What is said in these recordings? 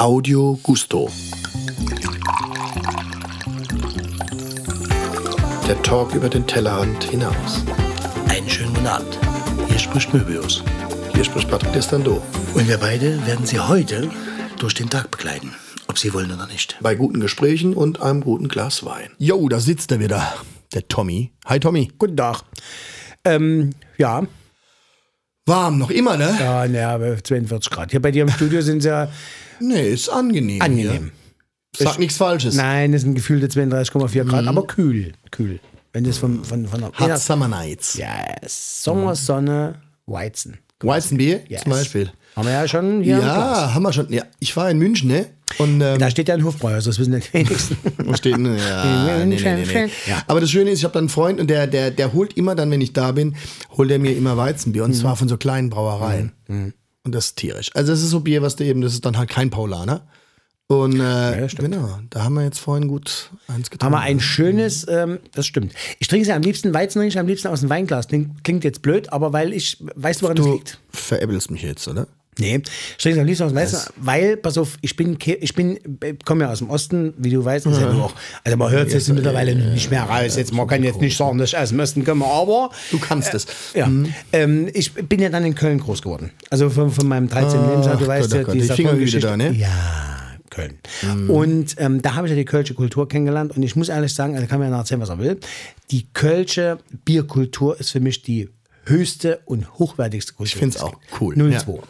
Audio Gusto. Der Talk über den Tellerrand hinaus. Einen schönen guten Abend. Hier spricht Möbius. Hier spricht Patrick Destando. Und wir beide werden Sie heute durch den Tag begleiten. Ob Sie wollen oder nicht. Bei guten Gesprächen und einem guten Glas Wein. Jo, da sitzt er wieder. Der Tommy. Hi Tommy. Guten Tag. Ähm, ja, Warm, noch immer, ne? ja, naja, 42 Grad. Hier bei dir im Studio sind es ja Nee, ist angenehm. angenehm. Hier. Sag nichts Falsches. Nein, es sind gefühlte 32,4 Grad, aber kühl. Kühl. Wenn das von, von, von der. Hot Summer Nights. ja, Sommer, Sonne, Weizen. Weizenbier Yes. zum Beispiel. Haben wir ja schon hier. Ja, haben wir schon. Ja, ich war in München, ne? Und ähm, Da steht ja ein Hofbräu, also das wissen die wenigsten. steht? Ja, nee, nee, nee. Ja. Aber das Schöne ist, ich habe da einen Freund und der, der, der holt immer dann, wenn ich da bin, holt er mir immer Weizenbier und zwar von so kleinen Brauereien. Und das ist tierisch. Also das ist so Bier, was du eben, das ist dann halt kein Paulaner. Und äh, das stimmt. genau, da haben wir jetzt vorhin gut eins getan. Haben wir ein schönes, ähm, das stimmt. Ich trinke es ja am liebsten, Weizen trinke ich am liebsten aus dem Weinglas. Klingt, klingt jetzt blöd, aber weil ich, weißt du, woran das Du liegt? veräppelst mich jetzt, oder? Nee, ich trinke es am liebsten aus dem Weißen, weil, pass auf, ich bin, ich bin, komme ja aus dem Osten, wie du weißt, ist ja nur auch, also man hört es jetzt mittlerweile nicht mehr raus, jetzt, man kann jetzt nicht sagen, dass ich aus dem Osten komme, aber, Du kannst es. ja, ähm, ich bin ja dann in Köln groß geworden, also von, von meinem 13. Lebensjahr, du weißt Gott, ja, oh Gott, die Fingerhüte Geschichte- da, ne? Ja, Köln. Und ähm, da habe ich ja die kölsche Kultur kennengelernt und ich muss ehrlich sagen, also kann mir ja erzählen, was er will, die kölsche Bierkultur ist für mich die höchste und hochwertigste Kultur. Ich find's auch cool, 02. ja.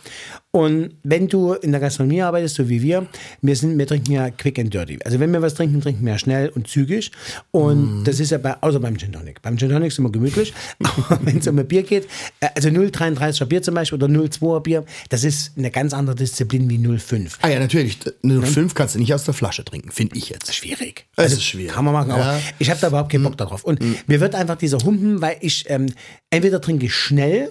Und wenn du in der Gastronomie arbeitest, so wie wir, wir, sind, wir trinken ja quick and dirty. Also wenn wir was trinken, trinken wir schnell und zügig. Und das ist ja bei, außer beim Gin Tonic. Beim Gin Tonic sind wir gemütlich. Aber wenn es um ein Bier geht, äh, also 0,33er Bier zum Beispiel oder 0,2er Bier, das ist eine ganz andere Disziplin wie 0,5. Ah ja, natürlich. Eine 5 kannst du nicht aus der Flasche trinken, finde ich jetzt. Schwierig. Es ist schwierig. Kann man machen, aber Ja. Ich habe da überhaupt keinen Bock darauf. Und mir wird einfach dieser Humpen, weil ich ähm, entweder trinke ich schnell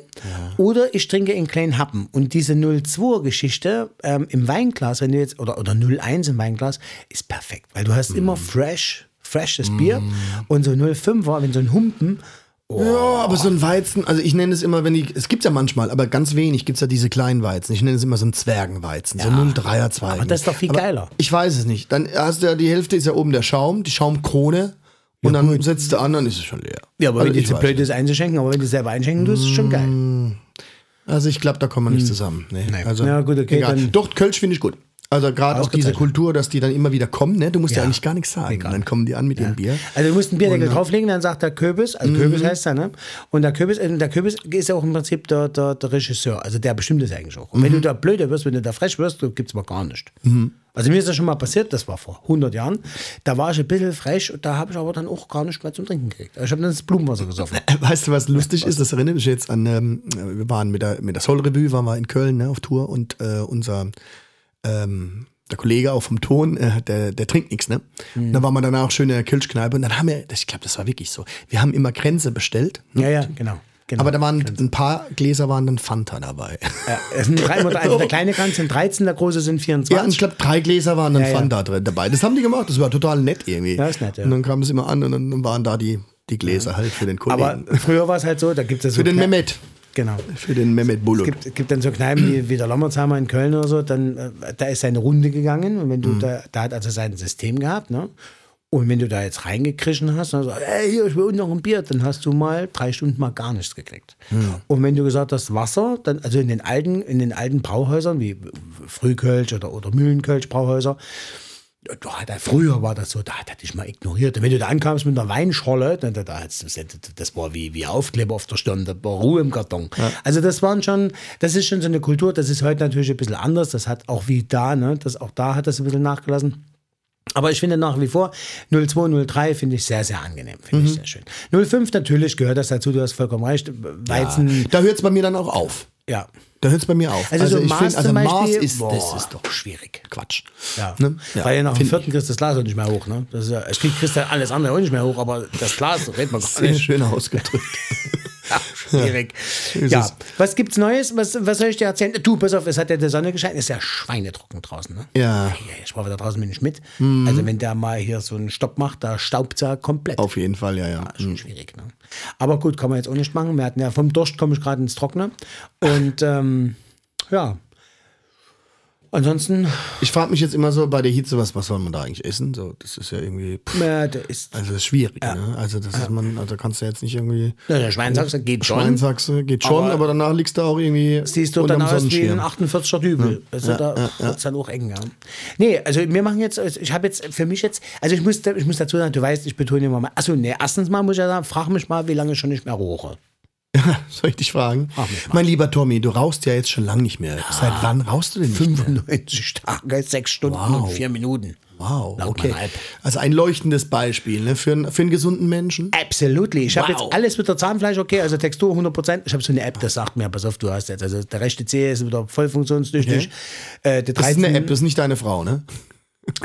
oder ich trinke in kleinen Happen. Und diese 0,2-Geschichte ähm, im Weinglas, wenn du jetzt, oder, oder 0,1 im Weinglas, ist perfekt. Weil du hast Mhm. immer fresh, freshes Bier. Und so 0,5er, wenn so ein Humpen, Ja, aber so ein Weizen, also ich nenne es immer, wenn die, es gibt ja manchmal, aber ganz wenig gibt es ja diese kleinen Weizen. Ich nenne es immer so ein Zwergenweizen, so 0,3er Zweigen. aber das ist doch viel Aber geiler. Ich weiß es nicht. Dann hast du ja, die Hälfte ist ja oben der Schaum, die Schaumkrone. Und dann setzt du an, dann ist es schon leer. ja, aber also wenn du blöd ist einzuschenken, aber wenn du selber einschenken tust, ist schon geil. Also ich glaube, da kommen wir nicht zusammen. Nee. Also, Ja, gut, okay, egal. dann- Doch, Kölsch finde ich gut. Also gerade auch diese. Kultur, dass die dann immer wieder kommen, ne? Du musst ja, Ja. eigentlich gar nichts sagen. Egal. Dann kommen die an mit ihrem Bier. Also du musst einen Bierdeckel drauflegen, dann sagt der Köbis, also Köbis heißt er, ne? Und der Köbis, äh, der Köbis ist ja auch im Prinzip der, der, der Regisseur, also der bestimmt es eigentlich auch. Und wenn du da blöder wirst, wenn du da frech wirst, gibt es mal gar nicht. Also mir ist das schon mal passiert, das war vor 100 Jahren, da war ich ein bisschen frech und da habe ich aber dann auch gar nicht mehr zum Trinken gekriegt. Ich habe dann das Blumenwasser gesoffen. Weißt du, was lustig ist? Das erinnert mich jetzt an, ähm, wir waren mit der, mit der Soul Revue, waren wir in Köln ne, auf Tour und äh, unser ähm, der Kollege auch vom Ton, äh, der, der trinkt nichts, ne? Und dann waren wir danach schön in der Kirschkneipe und dann haben wir, ich glaube, das war wirklich so, wir haben immer Grenze bestellt, ne? Ja, ja, genau. Genau. aber da waren ein paar Gläser waren dann Fanta dabei. ja, es sind drei, also der kleine Kranz sind 13, der große sind 24. Ja, und ich glaube, drei Gläser waren dann Ja. Fanta drin dabei. Das haben die gemacht, das war total nett irgendwie. Ja, ist nett, ja. Und dann kam es immer an und dann waren da die, die Gläser halt für den Kollegen. aber früher war es halt so, da gibt es so für den Kneipen- Mehmet. Genau. Für den Mehmet Bulut. Es gibt, gibt dann so Kneipen wie, wie der Lommerzheimer in Köln oder so, dann äh, da ist seine Runde gegangen und wenn du da, da hat also sein System gehabt, ne? Und wenn du da jetzt reingekrischen hast, dann so, hey, hier, ich will noch ein Bier, dann hast du mal drei Stunden mal gar nichts gekriegt. Und wenn du gesagt hast, Wasser, dann, also in den alten, in den alten Brauhäusern, wie Frühkölsch oder, oder Mühlenkölsch Brauhäuser, da hat er, früher war das so, da hat er dich mal ignoriert. Und wenn du da ankamst mit einer Weinscholle, da, da, das, das war wie, wie Aufkleber auf der Stirn, da war Ruhe im Karton. Also das waren schon, das ist schon so eine Kultur, das ist heute natürlich ein bisschen anders. Das hat auch wie da, ne, das, auch da hat das ein bisschen nachgelassen. Aber ich finde nach wie vor 02, 03 finde ich sehr, sehr angenehm. Finde ich sehr schön. 05 natürlich gehört das dazu, du hast vollkommen recht. Weizen, Da hört es bei mir dann auch auf. ja. Da hört es bei mir auf. Also, so ich Maß find, also Beispiel, ist, boah, das ist doch schwierig. Quatsch. Ja. Ne? Ja, Weil ja nach dem vierten kriegst du das Glas auch nicht mehr hoch. Ne? Das ist ja, es kriegt kriegst alles andere auch nicht mehr hoch, aber das Glas redet man gar Sehr nicht. schön ausgedrückt. Ja, schwierig. Ja, es. was gibt's Neues? Was, was soll ich dir erzählen? Du, pass auf, es hat ja die Sonne gescheint. Ist ja schweinetrocken draußen. Ne? Ja. Ja, ich war wieder draußen mit dem Schmidt. Mhm. Also wenn der mal hier so einen Stopp macht, da staubt er komplett. Auf jeden Fall, ja, ja. Ja, schon schwierig. Ne? Aber gut, kann man jetzt auch nicht machen. Wir hatten ja vom Durst komme ich gerade ins Trockene. Und ähm, ja, Ansonsten, Ich frage mich jetzt immer so bei der Hitze, was, was soll man da eigentlich essen? So, das ist ja irgendwie. Pff, da ist, also das ist schwierig, ne? Also das ist man, also kannst du jetzt nicht irgendwie. na, der Schweinsachse geht schon. Schweinsachse geht schon, Aber- aber, danach liegst du auch irgendwie. Siehst du dann aus wie ein Sonnenschirm. 48er Dübel. Also da wird es dann auch eng. Ja. Nee, also wir machen jetzt, also ich habe jetzt für mich jetzt, also ich muss, ich muss dazu sagen, du weißt, ich betone immer mal, achso, nee, erstens mal muss ich ja sagen, frag mich mal, wie lange ich schon nicht mehr rauche. Soll ich dich fragen? Mein lieber Tommy, du rauchst ja jetzt schon lange nicht mehr. Seit wann rauchst du denn nicht mehr? 95 Tage, 6 Stunden Wow. und 4 Minuten. Wow, Laut okay. Also ein leuchtendes Beispiel ne? für, einen, für einen gesunden Menschen. Absolutely. Ich habe Wow. jetzt alles mit der Zahnfleisch okay, also Textur 100%. Ich habe so eine App, das sagt mir, pass auf, du hast jetzt, also der rechte Zeh ist wieder voll funktionstüchtig. Äh, der Das ist eine 13 App, das ist nicht deine Frau, ne?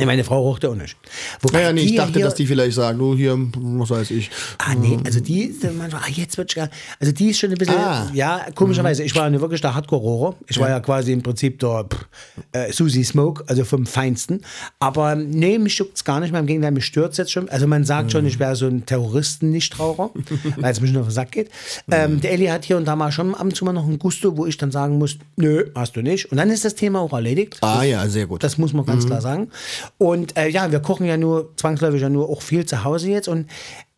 Meine Frau raucht ja auch nicht. Wobei Naja, nee, ich dachte, hier, dass die vielleicht sagen, du hier, was weiß ich. Ah, nee, also die ist manchmal, ah, jetzt wird gar, also die ist schon ein bisschen, Ah. ja, komischerweise, ich war ja wirklich der Hardcore-Rohrer. Ich war ja quasi im Prinzip der pff, äh, Susie Smoke, also vom Feinsten. Aber nee, mich juckt es gar nicht mehr, im Gegenteil, mich stört es jetzt schon. Also man sagt schon, ich wäre so ein Terroristen-Nichtraucher, weil es mich nur auf den Sack geht. Ähm, der Elli hat hier und da mal schon ab und zu mal noch ein Gusto, wo ich dann sagen muss, nö, hast du nicht. Und dann ist das Thema auch erledigt. Ah ja, sehr gut. Das muss man ganz klar sagen. Und äh, ja, wir kochen ja nur, zwangsläufig ja nur auch viel zu Hause jetzt. Und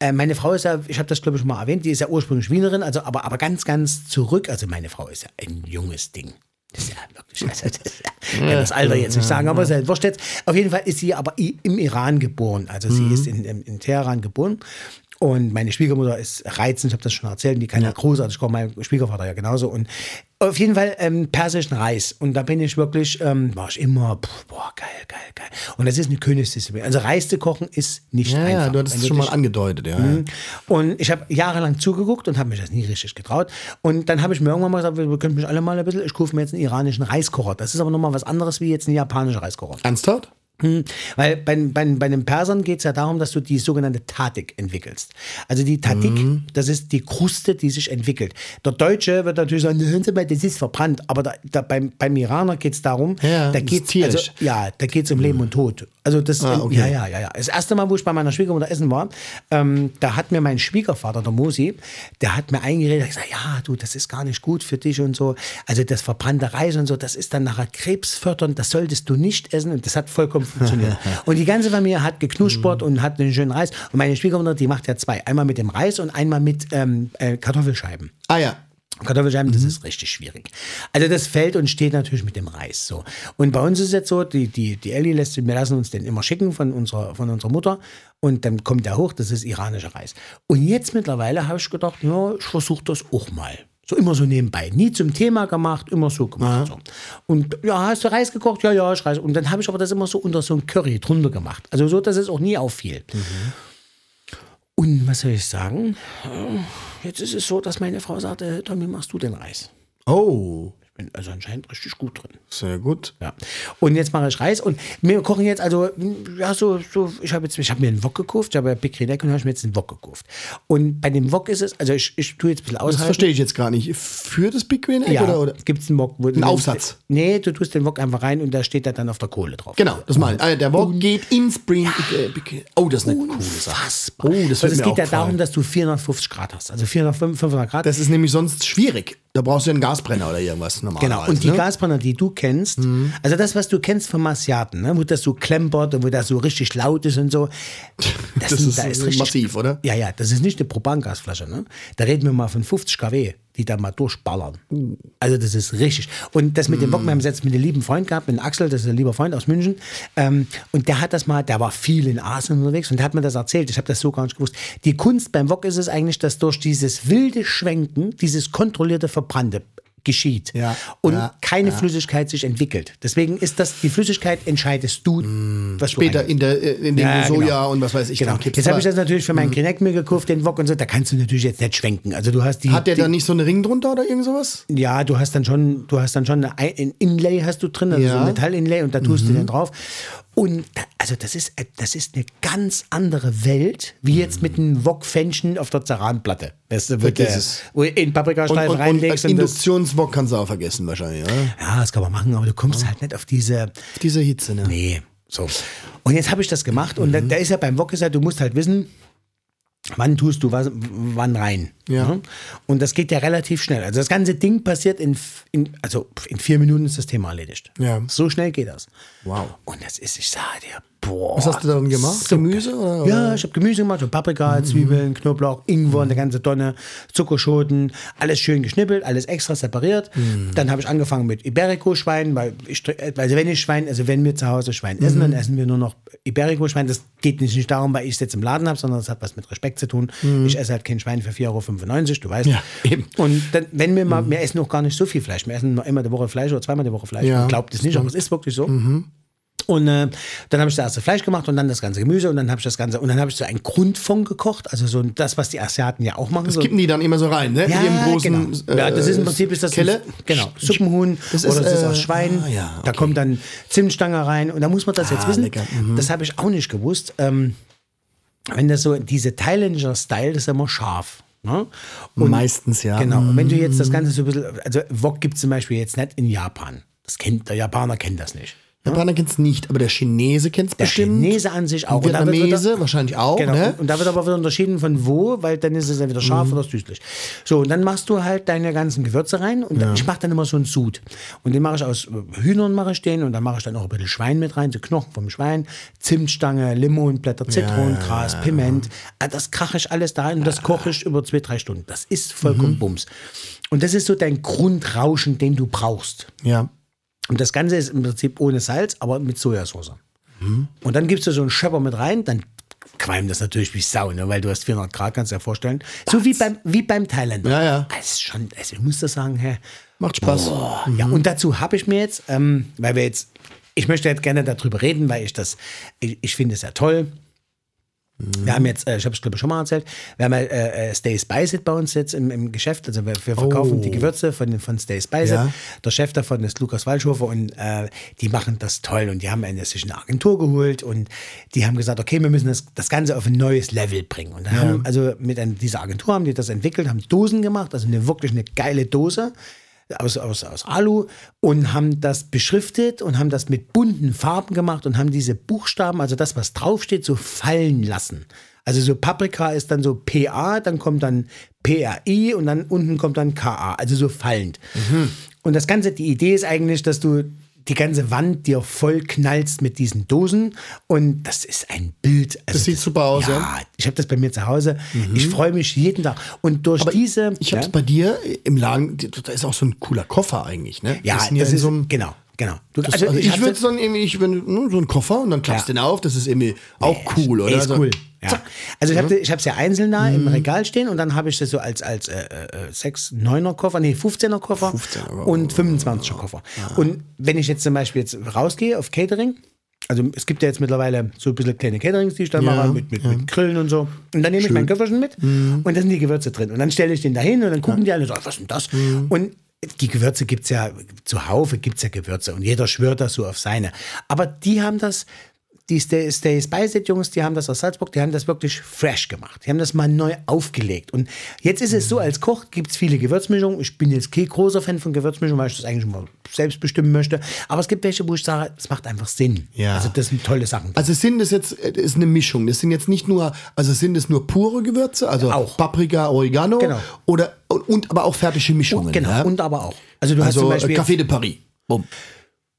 äh, meine Frau ist ja, ich habe das glaube ich schon mal erwähnt, die ist ja ursprünglich Wienerin, also aber, aber ganz, ganz zurück. Also meine Frau ist ja ein junges Ding. Das ist ja wirklich, also das, ist ja, das Alter jetzt nicht sagen, aber es ist wurscht jetzt. Auf jeden Fall ist sie aber im Iran geboren. Also sie ist in, in, in Teheran geboren. Und meine Schwiegermutter ist reizend, ich habe das schon erzählt, und die kann ja, großartig kochen, mein Schwiegervater ja genauso. Und auf jeden Fall ähm, persischen Reis. Und da bin ich wirklich, ähm, war ich immer, pff, boah, geil, geil, geil. Und das ist eine Königsdisziplin. Also Reis zu kochen ist nicht ja, einfach. ja, du hattest Wenn es schon mal angedeutet, ja. Mhm. Und ich habe jahrelang zugeguckt und habe mich das nie richtig getraut. Und dann habe ich mir irgendwann mal gesagt, wir können mich alle mal ein bisschen, ich kaufe mir jetzt einen iranischen Reiskocher. Das ist aber nochmal was anderes wie jetzt ein japanischer Reiskocher. Ernsthaft? Hm, Weil bei, bei, bei den Persern geht es ja darum, dass du die sogenannte Tatik entwickelst. Also die Tatik, Mhm. das ist die Kruste, die sich entwickelt. Der Deutsche wird natürlich sagen, hören Sie mal, das ist verbrannt. Aber da, da, beim, beim Iraner geht es darum, Ja, da geht's, tierisch. also, ja, da geht es um Leben und Tod. Also das, Ah, okay. ja, ja, ja, ja. Das erste Mal, wo ich bei meiner Schwiegermutter essen war, ähm, da hat mir mein Schwiegervater, der Mosi, der hat mir eingeredet, gesagt, ja, du, das ist gar nicht gut für dich und so. Also das verbrannte Reis und so, das ist dann nachher krebsfördernd, das solltest du nicht essen. Und das hat vollkommen funktioniert. und die ganze Familie hat geknuspert und hat einen schönen Reis. Und meine Schwiegermutter, die macht ja zwei. Einmal mit dem Reis und einmal mit ähm, äh, Kartoffelscheiben. Ah ja. Kartoffelscheiben, das ist richtig schwierig. Also das fällt und steht natürlich mit dem Reis so. Und bei uns ist jetzt so, die, die, die Ellie lässt, wir lassen uns den immer schicken von unserer, von unserer Mutter und dann kommt der hoch, das ist iranischer Reis. Und jetzt mittlerweile habe ich gedacht, ja, ich versuche das auch mal. So immer so nebenbei. Nie zum Thema gemacht, immer so gemacht. So. Und ja, hast du Reis gekocht? Ja, ja, ich Reis. Und dann habe ich aber das immer so unter so ein Curry drunter gemacht. Also so, dass es auch nie auffiel. Und was soll ich sagen? Jetzt ist es so, dass meine Frau sagte, Tommy, machst du den Reis? Oh, bin also anscheinend richtig gut drin. sehr gut. Ja. Und jetzt mache ich Reis und wir kochen jetzt, also, ja, so, so ich habe jetzt, ich habe mir einen Wok gekauft, ich habe ja Big Redneck und habe ich mir jetzt einen Wok gekauft. Und bei dem Wok ist es, also ich, ich tue jetzt ein bisschen Das aushalten. verstehe ich jetzt gar nicht. Für das Big Green Egg Ja, oder, oder? gibt es einen Wok. Wo Einen Aufsatz? Nee, du tust den Wok einfach rein und da steht er dann auf der Kohle drauf. Genau, das meine ich. Ah, der Wok geht ins Spring. äh, Big- Oh, das ist eine coole Sache. Oh, das wird es mir geht ja darum, dass du 450 Grad hast. Also 400, 500 Grad. Das ist nämlich sonst schwierig. Da brauchst du einen Gasbrenner oder irgendwas normalerweise. Genau, und die ne? Gasbrenner, die du kennst, also das, was du kennst vom Asiaten, ne, wo das so klempert und wo das so richtig laut ist und so, das, Das sind- ist, da äh, massiv, oder? Ja, ja, das ist nicht eine Propangasflasche. Ne? Da reden wir mal von 50 kW, die da mal durchballern. Also das ist richtig. Und das mit dem Bock, wir haben es jetzt mit einem lieben Freund gehabt, mit Axel, das ist ein lieber Freund aus München. Ähm, und der hat das mal, der war viel in Asien unterwegs und der hat mir das erzählt. Ich habe das so gar nicht gewusst. Die Kunst beim Wok ist es eigentlich, dass durch dieses wilde Schwenken, dieses kontrollierte Verbrannte geschieht Ja, und ja, keine Flüssigkeit sich entwickelt. Deswegen ist das, die Flüssigkeit entscheidest du, was du Später rein- in, der, äh, in dem Ja, Soja genau. und was weiß ich. Genau. Jetzt habe ich das natürlich für meinen Krenek mir gekauft, den Wok und so. Da kannst du natürlich jetzt nicht schwenken. Also du hast die. Hat der da nicht so einen Ring drunter oder irgend sowas? Ja, du hast dann schon, du hast dann schon ein Inlay hast du drin, also so Ja. ein Metallinlay und da tust du den drauf. Und also das ist, äh, das ist eine ganz andere Welt, wie jetzt mit einem Wok-Fännchen auf der du, wo, Vergiss der, in Und, Paprikastreifen und, und reinlegst. Und das, Induktionswok kannst du auch vergessen wahrscheinlich, oder? ja, das kann man machen, aber du kommst halt nicht auf diese, Diese Hitze, ne? Nee, so. Und jetzt habe ich das gemacht und da, da ist ja beim Wok ja, du musst halt wissen, Wann tust du was, wann rein? Ja. Ne? Und das geht ja relativ schnell. Also das ganze Ding passiert in, in also in vier Minuten ist das Thema erledigt. Ja. So schnell geht das. Wow. Und das ist, ich sage dir, boah. Was hast du dann gemacht? so Gemüse oder- Mhm. Ja, ich habe Gemüse gemacht, so Paprika, Zwiebeln, Knoblauch, Ingwer, eine ganze Tonne, Zuckerschoten, alles schön geschnippelt, alles extra separiert. Mhm. Dann habe ich angefangen mit Iberico-Schwein, weil ich, also wenn ich Schwein, also wenn wir zu Hause Schwein essen, Mhm. dann essen wir nur noch Iberico-Schwein. Das geht nicht, nicht darum, weil ich es jetzt im Laden habe, sondern das hat was mit Respekt zu tun. Ich esse halt kein Schwein für 4,95 Euro, du weißt. Mhm. Ja, eben. Und dann, wenn wir mal, wir essen auch gar nicht so viel Fleisch. Wir essen nur einmal die Woche Fleisch oder zweimal die Woche Fleisch. Ja. Man glaubt es nicht, aber es ist wirklich so. Und äh, dann habe ich das erste Fleisch gemacht und dann das ganze Gemüse und dann habe ich das ganze und dann habe ich so einen Grundfond gekocht, also so das, was die Asiaten ja auch machen. Das so, kippen die dann immer so rein, ne? ja, In ihrem großen, genau. ja, das ist im äh, Prinzip ist das Kelle. genau Suppenhuhn Das ist, oder das ist äh, aus Schwein. ah, ja, Da okay. kommt dann Zimtstange rein und da muss man das jetzt Ah, wissen. lecker, mhm. Das habe ich auch nicht gewusst. Ähm, wenn das so diese thailändischer Style, das ist immer scharf. Ne? Und Meistens, ja. Genau. Und wenn du jetzt das Ganze so ein bisschen, also Wok gibt es zum Beispiel jetzt nicht in Japan. Das kennt, der Japaner kennt das nicht. Japaner kennt es nicht, aber der Chinese kennt es Der bestimmt. Chinese an sich auch. Und Vietnamese wieder- wahrscheinlich auch, Genau. ne? Und da wird aber wieder unterschieden von wo, weil dann ist es entweder scharf oder süßlich. So, und dann machst du halt deine ganzen Gewürze rein und dann, ich mache dann immer so einen Sud. Und den mache ich aus äh, Hühnern mache ich den und dann mache ich dann auch ein bisschen Schwein mit rein, so Knochen vom Schwein, Zimtstange, Limonblätter, Zitronengras, Piment. Ah, Das krache ich alles da rein und das koche ich über zwei, drei Stunden. Das ist Mhm. vollkommen Bums. Und das ist so dein Grundrauschen, den du brauchst. Ja. Und das Ganze ist im Prinzip ohne Salz, aber mit Sojasauce. Und dann gibst du so einen Schöpper mit rein, dann qualmt das natürlich wie Sau, ne? weil du hast 400 Grad, kannst du dir vorstellen. So wie beim, wie beim Thailänder. Ja, ja. Ist schon, also ich muss das sagen, hä, Macht Spaß. ja, und dazu habe ich mir jetzt, ähm, weil wir jetzt, ich möchte jetzt gerne darüber reden, weil ich das, ich, ich finde es ja toll. Wir haben jetzt, äh, ich habe es glaube ich schon mal erzählt, wir haben äh, äh, Stay Spice It bei uns jetzt im, im Geschäft. Also wir, wir verkaufen Oh. die Gewürze von, von Stay Spice It. Ja. Der Chef davon ist Lukas Waldhofer und äh, die machen das toll und die haben eine, sich eine Agentur geholt und die haben gesagt, okay, wir müssen das, das Ganze auf ein neues Level bringen. Und dann haben, also mit ein, dieser Agentur haben die das entwickelt, haben Dosen gemacht, also eine wirklich eine geile Dose aus, aus, aus Alu und haben das beschriftet und haben das mit bunten Farben gemacht und haben diese Buchstaben, also das, was draufsteht, so fallen lassen. Also so Paprika ist dann so PA, dann kommt dann PRI und dann unten kommt dann KA, also so fallend. Und das Ganze, die Idee ist eigentlich, dass du die ganze Wand dir voll knallst mit diesen Dosen und das ist ein Bild. Also Das sieht super aus, ja. ja. Ich habe das bei mir zu Hause. Ich freue mich jeden Tag. Und durch diese. Ich habe es ja, bei dir im Laden, da ist auch so ein cooler Koffer eigentlich, ne? ja, das das ist so einem, genau, genau. Du, das, also, ich hab's würde dann irgendwie, ich würde nur so einen Koffer und dann klappst du Ja. den auf, das ist irgendwie auch cool, oder? Ist Also, cool. Ja. Also ich habe ich es ja einzeln da im Regal stehen und dann habe ich das so als, als äh, äh, 6, 9er Koffer, nee, 15er Koffer 15er, und 25er Koffer. Und wenn ich jetzt zum Beispiel jetzt rausgehe auf Catering, also es gibt ja jetzt mittlerweile so ein bisschen kleine Caterings, die ich dann Ja, mache, mit, mit, mit Grillen und so. Und dann nehme ich mein Köfferchen mit und da sind die Gewürze drin. Und dann stelle ich den da hin und dann gucken die alle so, was ist denn das? Und die Gewürze gibt es ja, zuhaufe gibt es ja Gewürze und jeder schwört das so auf seine. Aber die haben das, die Stay, Stay Spice It Jungs, die haben das aus Salzburg, die haben das wirklich fresh gemacht. Die haben das mal neu aufgelegt. Und jetzt ist es so, als Koch gibt es viele Gewürzmischungen. Ich bin jetzt kein großer Fan von Gewürzmischungen, weil ich das eigentlich mal selbst bestimmen möchte. Aber es gibt welche, wo ich sage, es macht einfach Sinn. Ja. Also das sind tolle Sachen. Also sind das jetzt, äh, ist eine Mischung. Das sind jetzt nicht nur, also sind es nur pure Gewürze, also Auch. Paprika, Oregano Genau. oder und, und aber auch fertige Mischungen. genau, ja? und aber auch. Also du hast zum also äh, Beispiel... Café de Paris. Bumm.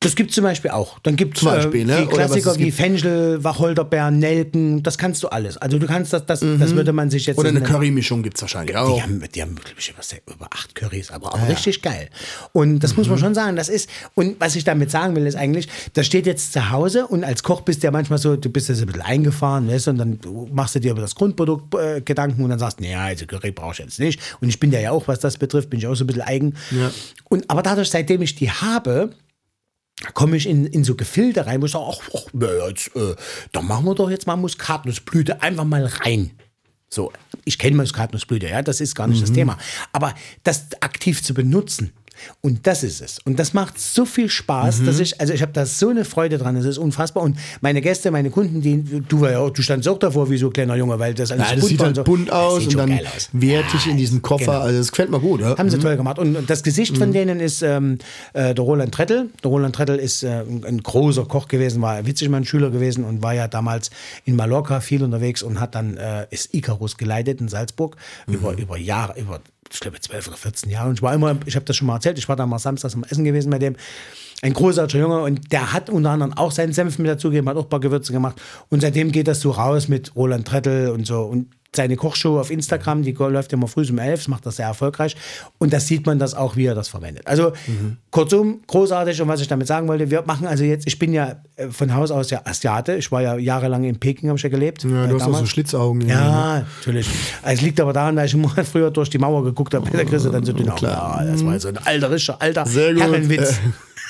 Das gibt es zum Beispiel auch. Dann gibt es äh, ne? Klassiker wie. Fenchel, Wacholderbeeren, Nelken, das kannst du alles. Also du kannst das, das, das würde man sich jetzt... Mhm. Oder in eine Currymischung gibt es wahrscheinlich Die auch. haben, die haben glaube ich, über, acht Currys, aber, aber richtig geil. Und das muss man schon sagen, das ist, und was ich damit sagen will, ist eigentlich, das steht jetzt zu Hause und als Koch bist du ja manchmal so, du bist ja so ein bisschen eingefahren, weißt du, und dann machst du dir über das Grundprodukt äh, Gedanken und dann sagst, naja, also Curry brauche ich jetzt nicht. Und ich bin ja ja auch, was das betrifft, bin ich auch so ein bisschen eigen. Und, aber dadurch, seitdem ich die habe, komme ich in, in so Gefilde rein, wo ich sage, ach, ach na, jetzt, äh, da machen wir doch jetzt mal Muskatnussblüte einfach mal rein. So, ich kenne Muskatnussblüte, ja, das ist gar nicht das Thema. Aber das aktiv zu benutzen, Und das ist es. Und das macht so viel Spaß, Mhm. dass ich, also ich habe da so eine Freude dran. Das ist unfassbar. Und meine Gäste, meine Kunden, die, du, war ja auch, du standst auch davor wie so ein kleiner Junge, weil das alles Ja, das bunt sieht halt so. bunt aus und dann aus. wertig Ja, in diesem Koffer. genau. Also das gefällt mir gut. Ja? Haben sie toll gemacht. Und das Gesicht von denen ist ähm, äh, der Roland Trettel. Der Roland Trettel ist äh, ein, ein großer Koch gewesen, war witzig mein Schüler gewesen und war ja damals in Mallorca viel unterwegs und hat dann äh, ist Icarus geleitet in Salzburg über, über Jahre, über ich glaube 12 oder 14 Jahre. Und ich war immer, ich habe das schon mal erzählt, ich war da mal samstags am Essen gewesen bei dem. Ein großartiger Junge und der hat unter anderem auch seinen Senf mit dazugegeben, hat auch ein paar Gewürze gemacht. Und seitdem geht das so raus mit Roland Trettel und so. Und seine Kochshow auf Instagram, die läuft immer früh um elf, macht das sehr erfolgreich. Und da sieht man das auch, wie er das verwendet. Also kurzum, großartig. Und was ich damit sagen wollte, wir machen also jetzt, ich bin ja äh, von Haus aus ja Asiate. Ich war ja jahrelang in Peking, habe ich ja gelebt. Ja, äh, du hast auch so damals. Schlitzaugen. Ja, natürlich. Es liegt aber daran, weil ich immer früher durch die Mauer geguckt habe, da kriegst du dann so Augen. klar. Ja, das war so ein alterischer, alter Sehr gut. Herrenwitz.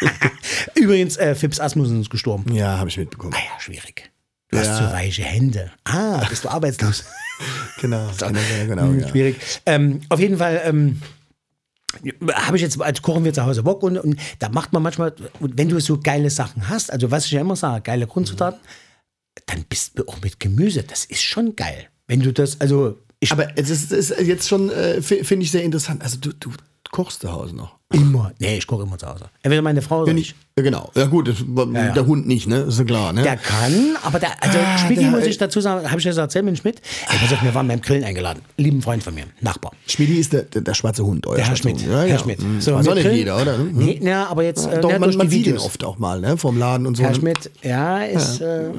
Übrigens, äh, Fips Asmussen ist gestorben. Ja, habe ich mitbekommen. Ah ja, schwierig. Du hast Ja. so weiche Hände. Ah, bist du arbeitslos? Genau, genau, genau, genau Hm, ja. Schwierig. Ähm, auf jeden Fall ähm, habe ich jetzt, als kochen wir zu Hause Bock und, und da macht man manchmal, und wenn du so geile Sachen hast, also was ich ja immer sage, geile Grundzutaten, dann bist du auch mit Gemüse. Das ist schon geil. Wenn du das, also ich Aber es ist, ist jetzt schon, äh, fi- finde ich sehr interessant. Also du, du kochst zu Hause noch. immer, nee, ich koche immer zu Hause. Entweder meine Frau oder Ja, ich. nicht. Ja, genau. Ja gut, das, der Hund nicht, ne? Ist ja klar, ne? Der kann, aber der, also Ah, Schmidti der- muss ich dazu sagen, habe ich das erzählt mit dem Schmidt? Ey, pass auf, wir waren beim Grillen eingeladen. Lieben Freund von mir, Nachbar. Schmidi ist der, der, der schwarze Hund, euer Der Herr Schmidt. Ja, Herr ja. Schmidt. Mhm. So, Weiß auch nicht jeder, oder? Mhm. Nee, ja, aber jetzt. äh, Doch, ne, man, man sieht ihn oft auch mal, ne? Vorm Laden und so. Herr ne? Schmidt, ja, ist äh,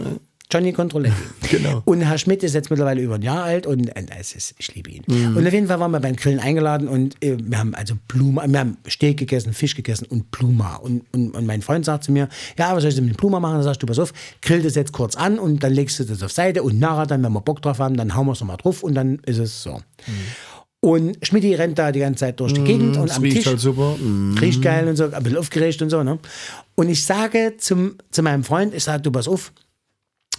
Johnny Controletti. Genau. Und Herr Schmidt ist jetzt mittlerweile über ein Jahr alt und äh, es ist, ich liebe ihn. Mhm. Und auf jeden Fall waren wir beim Grillen eingeladen und äh, wir haben also Pluma, wir haben Steak gegessen, Fisch gegessen und Pluma. Und, und, und mein Freund sagt zu mir, ja, was soll ich denn mit Pluma machen? Dann sagst du, pass auf, grill das jetzt kurz an und dann legst du das auf Seite und nachher dann, wenn wir Bock drauf haben, dann hauen wir es nochmal drauf und dann ist es so. Und Schmidti rennt da die ganze Zeit durch die Gegend und Mhm. Das am riecht Tisch halt super. Mhm. riecht geil und so, ein bisschen aufgeregt und so. Ne? Und ich sage zum, zu meinem Freund, ich sage, du pass auf,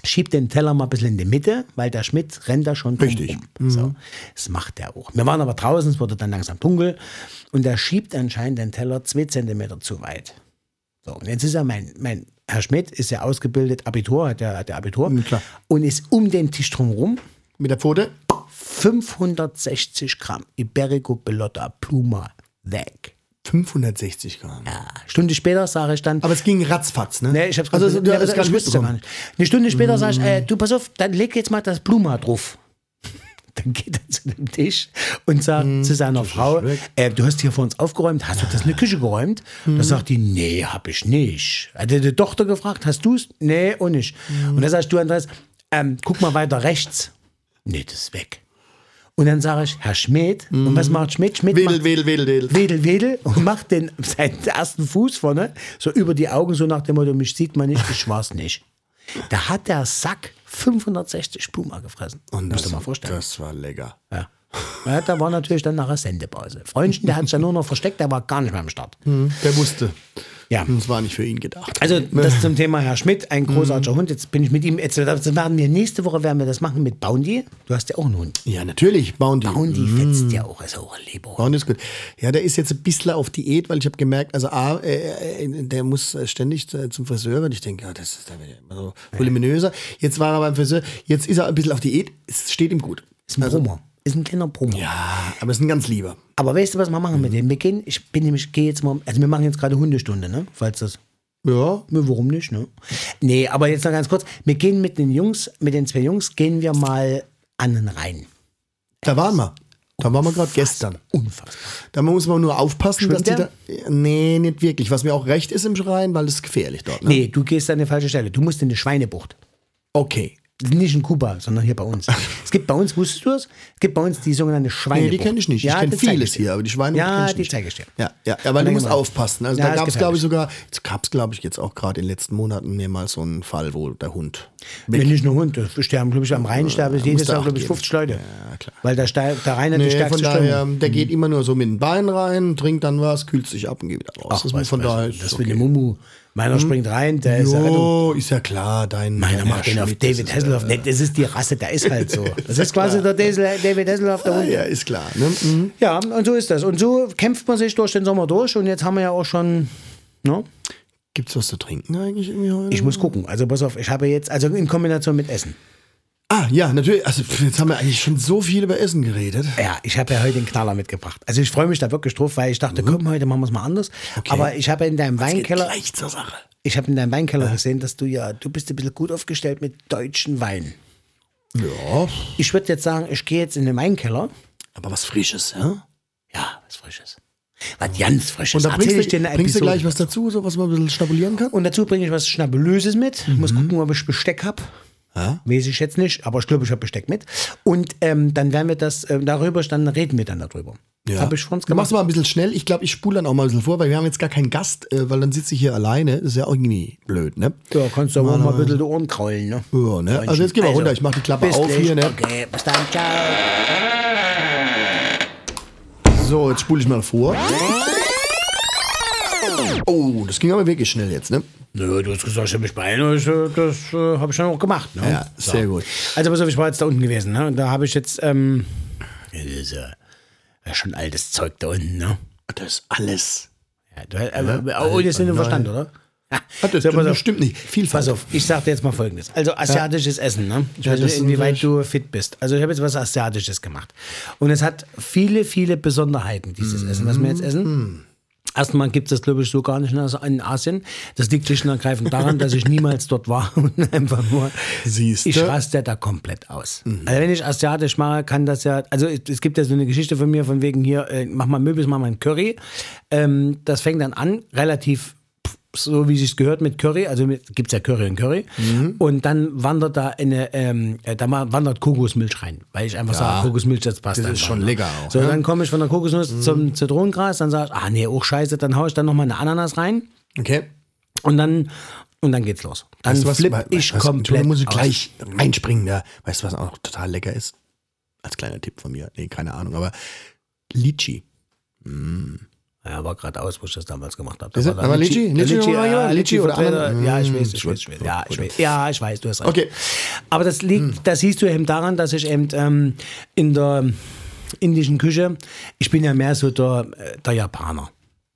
schieb den Teller mal ein bisschen in die Mitte, weil der Schmidt rennt da schon Richtig. rum. So, das macht er auch. Wir waren aber draußen, es wurde dann langsam dunkel und er schiebt anscheinend den Teller zwei Zentimeter zu weit. So, und jetzt ist er mein, mein Herr Schmidt ist ja ausgebildet, Abitur, hat ja, hat ja Abitur klar. und ist um den Tisch drum rum Mit der Pfote? 560 Gramm Iberico Bellotta Pluma weg. 560 Gramm. Ja, Stunde später sage ich dann, Aber es ging ratzfatz, ne? Nee, ich hab's also, du hast es ich wusste es ja gar nicht. Eine Stunde später sag ich, äh, du pass auf, dann leg jetzt mal das Bluma drauf. Dann geht er zu dem Tisch und sagt Hm, zu seiner Frau, weg. äh, du hast hier vor uns aufgeräumt, hast du das in die Küche geräumt? Hm. Da sagt die, nee, hab ich nicht. Hat er die Tochter gefragt, hast du es? Nee, auch nicht. Hm. Und dann sagst du, Andreas, ähm, guck mal weiter rechts. Nee, das ist weg. Und dann sage ich, Herr Schmidt, und was macht Schmidt? Schmidt Wedel, macht, wedel, wedel, wedel. wedel, wedel und macht den, seinen ersten Fuß vorne, so über die Augen, so nach dem Motto, mich sieht man nicht, ich war's nicht. Da hat der Sack 560 Puma gefressen. Und Musst das, du mal vorstellen. das war lecker. Ja. Ja, da war natürlich dann nachher Sendepause. Freundchen, der hat sich ja nur noch versteckt, der war gar nicht mehr am Start. Der wusste. Ja. Das war nicht für ihn gedacht. Also das zum Thema Herr Schmidt, ein großartiger Hund. Jetzt bin ich mit ihm, jetzt werden wir nächste Woche werden wir das machen mit Bounty. Du hast ja auch einen Hund. Ja, natürlich. Bounty. Bounty fetzt ja auch, ist auch ein Leber. Bounty ist gut. Ja, der ist jetzt ein bisschen auf Diät, weil ich habe gemerkt, also A, äh, äh, der muss ständig zum Friseur, weil ich denke, ja, das ist, der ja immer so voluminöser. Jetzt war er beim Friseur, jetzt ist er ein bisschen auf Diät, es steht ihm gut. Ist ein Brummer. Ist ein kleiner Brummer. Ja, aber es ist ein ganz lieber. Aber weißt du, was wir machen mit dem? Wir gehen, ich bin nämlich, gehe jetzt mal, also wir machen jetzt gerade Hundestunde, ne? Falls das. Ja, Warum nicht, ne? Nee, aber jetzt noch ganz kurz. Wir gehen mit den Jungs, mit den zwei Jungs, gehen wir mal an den Rhein. da waren wir. Da waren wir gerade gestern. Unfassbar. Da muss man nur aufpassen, dass Schwimmt die da. Nee, nicht wirklich. Was mir auch recht ist im Schrein, weil ist gefährlich dort. Ne? Nee, du gehst an die falsche Stelle. Du musst in die Schweinebucht. Okay. Nicht in Kuba, sondern hier bei uns. es gibt bei uns, wusstest du es? Es gibt bei uns die sogenannte Schweinebucht. Nee, die kenne ich nicht. Ja, ich kenne das vieles hier, aber die Schweine Ja, die nicht. zeige ich dir. Ja, ja, weil du musst aufpassen. Also Ja, da gab es, glaube ich, sogar, jetzt gab es, glaube ich, jetzt auch gerade in den letzten Monaten mehrmals so einen Fall, wo der Hund. Nee, nicht nur Hund. Es sterben, glaube ich, am Rhein sterben jedes Jahr, glaube ich, geben. 50 Leute. Ja, klar. Weil der, der Rhein hat die Nee, stärkste von daher, Strömung. der geht immer nur so mit den Beinen rein, trinkt dann was, kühlt sich ab und geht wieder raus. Ach, das weiß, von weiß. daher das ist will okay. eine Mumu. Meiner springt rein, der ist ja Rettung. Jo, ist ja klar, dein. Meiner macht den auf David Hasselhoff. äh, Nee, das ist die Rasse, der ist halt so. Das ist quasi der David Hasselhoff der Hund. ja, ist klar. Ne? Mhm. Ja, und so ist das. Und so kämpft man sich durch den Sommer durch. Und jetzt haben wir ja auch schon. Ne? Gibt's was zu trinken eigentlich irgendwie heute? Ich muss gucken. Also pass auf, ich habe jetzt, also in Kombination mit Essen. Ah, ja, natürlich. Also, jetzt haben wir eigentlich schon so viel über Essen geredet. Ja, ich habe ja heute den Knaller mitgebracht. Also ich freue mich da wirklich drauf, weil ich dachte, komm, heute machen wir es mal anders. Aber ich habe in deinem Geht Weinkeller, gleich zur Sache. ich habe in deinem Weinkeller gesehen, dass du ja, du bist ein bisschen gut aufgestellt mit deutschen Wein. Ja, Ich würde jetzt sagen, ich gehe jetzt in den Weinkeller. aber was Frisches, ja? Ja, was Frisches. Was ganz Frisches. Und da Erzähl bringst, ich dir du, eine bringst du gleich was dazu, so was man ein bisschen schnabulieren kann? Und dazu bringe ich was Schnabelöses mit. Ich muss gucken, ob ich Besteck habe. Ja. Weiß ich jetzt nicht, aber ich glaube, ich habe Besteck mit. Und ähm, dann werden wir das äh, darüber, dann reden wir dann darüber. Habe ich schon gemacht. mal ein bisschen schnell. Ich glaube, ich spule dann auch mal ein bisschen vor, weil wir haben jetzt gar keinen Gast, äh, weil dann sitze ich hier alleine. Das ist ja irgendwie blöd, ne? Ja, kannst du aber mal ein bisschen die Ohren kraulen, ne? Ja, ne? Also jetzt gehen wir runter. Ich mache die Klappe auf gleich. hier, ne? Okay, bis dann, ciao. So, jetzt spule ich mal vor. Oh, das ging aber wirklich schnell jetzt, ne? Nö, du hast gesagt, ich habe mich das, äh, das äh, habe ich dann auch gemacht. Ne? Ja, sehr gut. Also pass auf, ich war jetzt da unten gewesen, ne? Und da habe ich jetzt, ähm, das ist ja, ja schon altes Zeug da unten, ne? Das ist alles. Ja, du, aber, oh, das sind im Verstand, oder? Ja, das so, das stimmt nicht. Vielfalt. Pass auf, ich sag dir jetzt mal folgendes. Also asiatisches Essen, ne? Ich Ja, weiß nicht, inwieweit du fit bist. Also ich habe jetzt was Asiatisches gemacht. Und es hat viele, viele Besonderheiten, dieses Essen, was wir jetzt essen. Mhm. Erstmal gibt es das, glaube ich, so gar nicht in As- in Asien. Das liegt schlicht und ergreifend daran, dass ich niemals dort war und einfach nur. Siehste? Ich raste da komplett aus. Also wenn ich asiatisch mache, kann das ja. Also es gibt ja so eine Geschichte von mir, von wegen hier, äh, mach mal Möbels, mach mal ein Curry. Ähm, das fängt dann an, relativ so wie sich gehört mit Curry, also gibt es ja Curry und Curry. Und dann wandert da eine, ähm, äh, da wandert Kokosmilch rein, weil ich einfach sage, Kokosmilch, das passt das ist einfach, schon ne? lecker auch, So, ja. dann komme ich von der Kokosnuss zum Zitronengras, dann sage ich, ah nee, auch scheiße, dann haue ich dann nochmal eine Ananas rein Okay. und dann, und dann geht's los. Dann Weißt du was? flipp ich was, komplett musst aus. gleich reinspringen. Ja. Weißt du, was auch total lecker ist? Als kleiner Tipp von mir. Nee, keine Ahnung, aber Litchi. Ja, war gerade aus, wo ich das damals gemacht habe. Ist Da da Aber Litchi? Ja, Litchi Litchi, oder ja? Litchi oder Vertreter. Ja, ich Hm, weiß, ich weiß, ich weiß. Ja, ich weiß. Ja, ich weiß, du hast recht. Okay. Aber das liegt, das siehst du eben daran, dass ich eben ähm, in der indischen Küche, ich bin ja mehr so der, äh, der Japaner.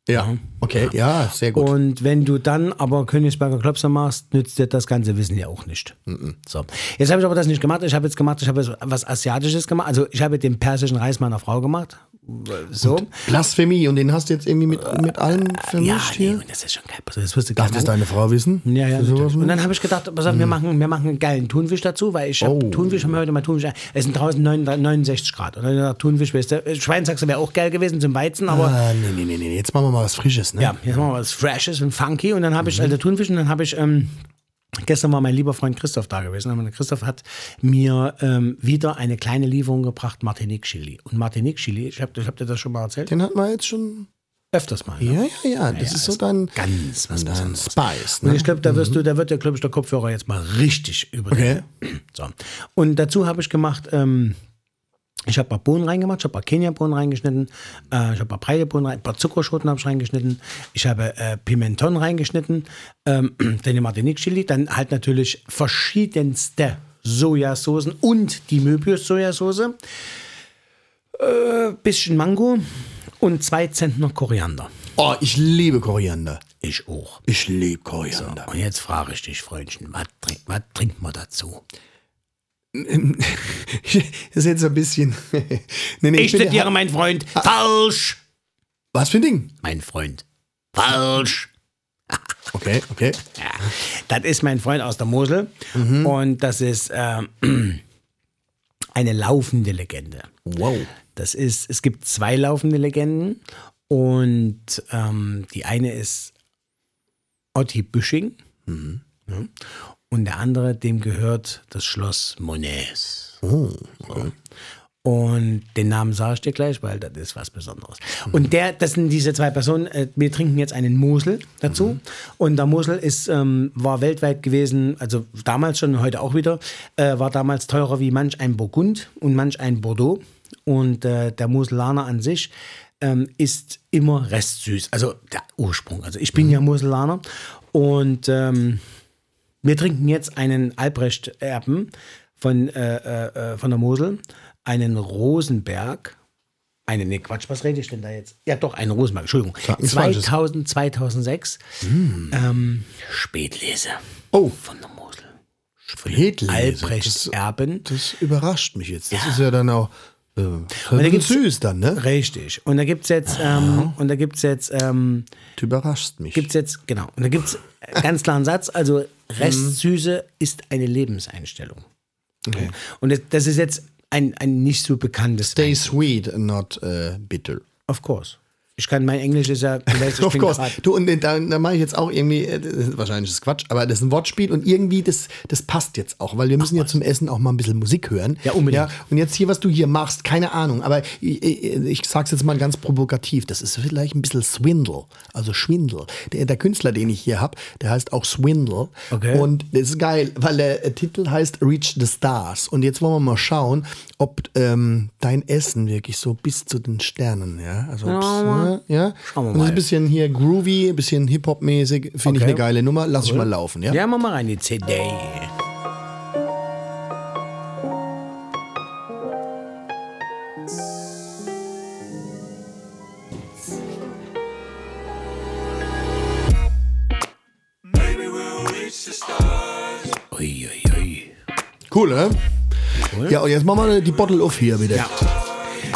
Ja. Okay, ja, sehr gut. Und wenn du dann aber Königsberger Klopser machst, nützt dir das ganze Wissen ja auch nicht. So. Jetzt habe ich aber das nicht gemacht. Ich habe jetzt gemacht, ich habe was Asiatisches gemacht. Also ich habe den persischen Reis meiner Frau gemacht. So. Blasphemie. Und den hast du jetzt irgendwie mit, mit allen ja, vermischt nee, hier? und das ist schon geil. Das wirst du Darf das deine Frau wissen? Ja, ja. Natürlich. Und dann habe ich gedacht, pass auf, wir, machen, wir machen einen geilen Thunfisch dazu, weil ich hab Oh. Thunfisch, haben wir heute mal Thunfisch. Es sind draußen 69 Grad. Und dann gedacht, Thunfisch, weißt du, Schweinsachse wäre auch geil gewesen zum Weizen, aber Ah, nee, nee, nee, nee. Jetzt machen wir mal was Frisches, ne? ja, jetzt machen wir was Freshes und Funky. Und dann habe ich also Thunfisch und dann habe ich. Ähm, Gestern war mein lieber Freund Christoph da gewesen. Und Christoph hat mir ähm, wieder eine kleine Lieferung gebracht, Martinique Chili. Und Martinique Chili, ich habe hab dir das schon mal erzählt, Den hatten wir jetzt schon. öfters mal. Ne? Ja, ja, ja. Das ist so dein, Ganz was dein. Spice. Und Ne? ich glaube, da wirst du, da wird der, glaube ich, der Kopfhörer jetzt mal richtig über. Okay. So. Und dazu habe ich gemacht, ähm, ich habe ein paar Bohnen reingemacht, ich habe ein paar Kenia-Bohnen reingeschnitten, äh, ich habe ein paar breite Bohnen rein, ein paar Zuckerschoten habe ich reingeschnitten, ich habe äh, Pimenton reingeschnitten, ähm, den Martinique-Chili, dann halt natürlich verschiedenste Sojasoßen und die Möbius-Sojasauce, äh, bisschen Mango und zwei Zentner Koriander. Oh, ich liebe Koriander. Ich auch. Ich liebe Koriander. Und jetzt frage ich dich, Freundchen, was, trink, was trinkt man dazu? Das ist jetzt ein bisschen. nee, nee, Ich bin- zitiere, mein Freund, falsch! Was für ein Ding? Mein Freund, falsch! Okay, okay. Ja, das ist mein Freund aus der Mosel und das ist ähm, eine laufende Legende. Wow. Das ist, es gibt zwei laufende Legenden und ähm, die eine ist Otti Büsching ja, und der andere, dem gehört das Schloss Monets. so. Und den Namen sage ich dir gleich, weil das ist was Besonderes. Und der, das sind diese zwei Personen. äh, Wir trinken jetzt einen Mosel dazu. Und der Mosel ist, ähm, war weltweit gewesen, also damals schon, heute auch wieder, äh, war damals teurer wie manch ein Burgund und manch ein Bordeaux. Und äh, der Moselaner an sich ähm, ist immer restsüß. Also der Ursprung. Also ich bin ja Moselaner und ähm, wir trinken jetzt einen Albrecht-Erben von, äh, äh, äh, von der Mosel, einen Rosenberg. Einen, nee, Quatsch, was rede ich denn da jetzt? Ja, doch, einen Rosenberg, Entschuldigung. nichts Falsches. 2000, 2006. Ähm, Spätlese. Oh. Von der Mosel. Spätlese. Albrechts Das, Erben. das überrascht mich jetzt. Das ist ja dann auch äh, da da gibt's- süß dann, ne? Richtig. Und da gibt es jetzt, ähm, und da gibt's jetzt, ähm, Du überraschst mich. gibt's jetzt, genau, und da gibt es ganz klaren Satz, also Restsüße ist eine Lebenseinstellung. Und das, ist jetzt ein, ein nicht so bekanntes Stay sweet and not äh, bitter. Of course. Ich kann, mein Englisch ist ja, of course. Du, und da, da mache ich jetzt auch irgendwie, äh, wahrscheinlich ist Quatsch, aber das ist ein Wortspiel und irgendwie, das, das passt jetzt auch, weil wir müssen ja zum Essen auch mal ein bisschen Musik hören. Ja, unbedingt. und jetzt hier, was du hier machst, keine Ahnung, aber ich, ich, ich sag's jetzt mal ganz provokativ, das ist vielleicht ein bisschen Swindle, also Schwindel. Der, der Künstler, den ich hier habe, der heißt auch Swindle. Okay. Und das ist geil, weil der äh, Titel heißt Reach the Stars. Und jetzt wollen wir mal schauen, ob ähm, dein Essen wirklich so bis zu den Sternen, ja, also ob's, ne, ja, Schauen wir und mal. ein bisschen hier groovy, ein bisschen Hip-Hop-mäßig. Finde ich Okay. eine geile Nummer. Lass ich mal laufen, ja? Ja, mach mal rein die CD. Ui, ui, ui. Cool, ne? Ja, und jetzt machen wir die Bottle auf hier wieder. Ja.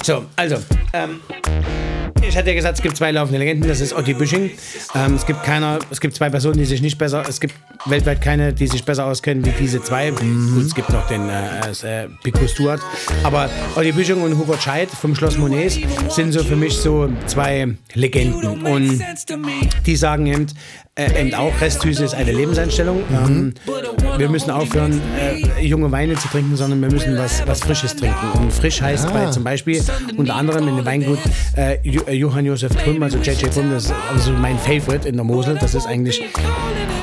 So, also, ähm, ich hatte ja gesagt, es gibt zwei laufende Legenden, das ist Otti Büsching. Ähm, es gibt keiner, es gibt zwei Personen, die sich nicht besser, es gibt weltweit keine, die sich besser auskennen wie diese zwei. Gut, es gibt noch den äh, äh, Pico Stuart. Aber Otti Büsching und Hubert Scheid vom Schloss Monets sind so für mich so zwei Legenden. Und die sagen eben, äh, eben auch, Resthüse ist eine Lebenseinstellung. Ähm, wir müssen aufhören, äh, junge Weine zu trinken, sondern wir müssen was, was Frisches trinken. Und frisch heißt bei zum Beispiel unter anderem in dem Weingut äh, äh, Johann Josef Trümm, also JJ Trümm, das ist also mein Favorite in der Mosel. Das ist eigentlich,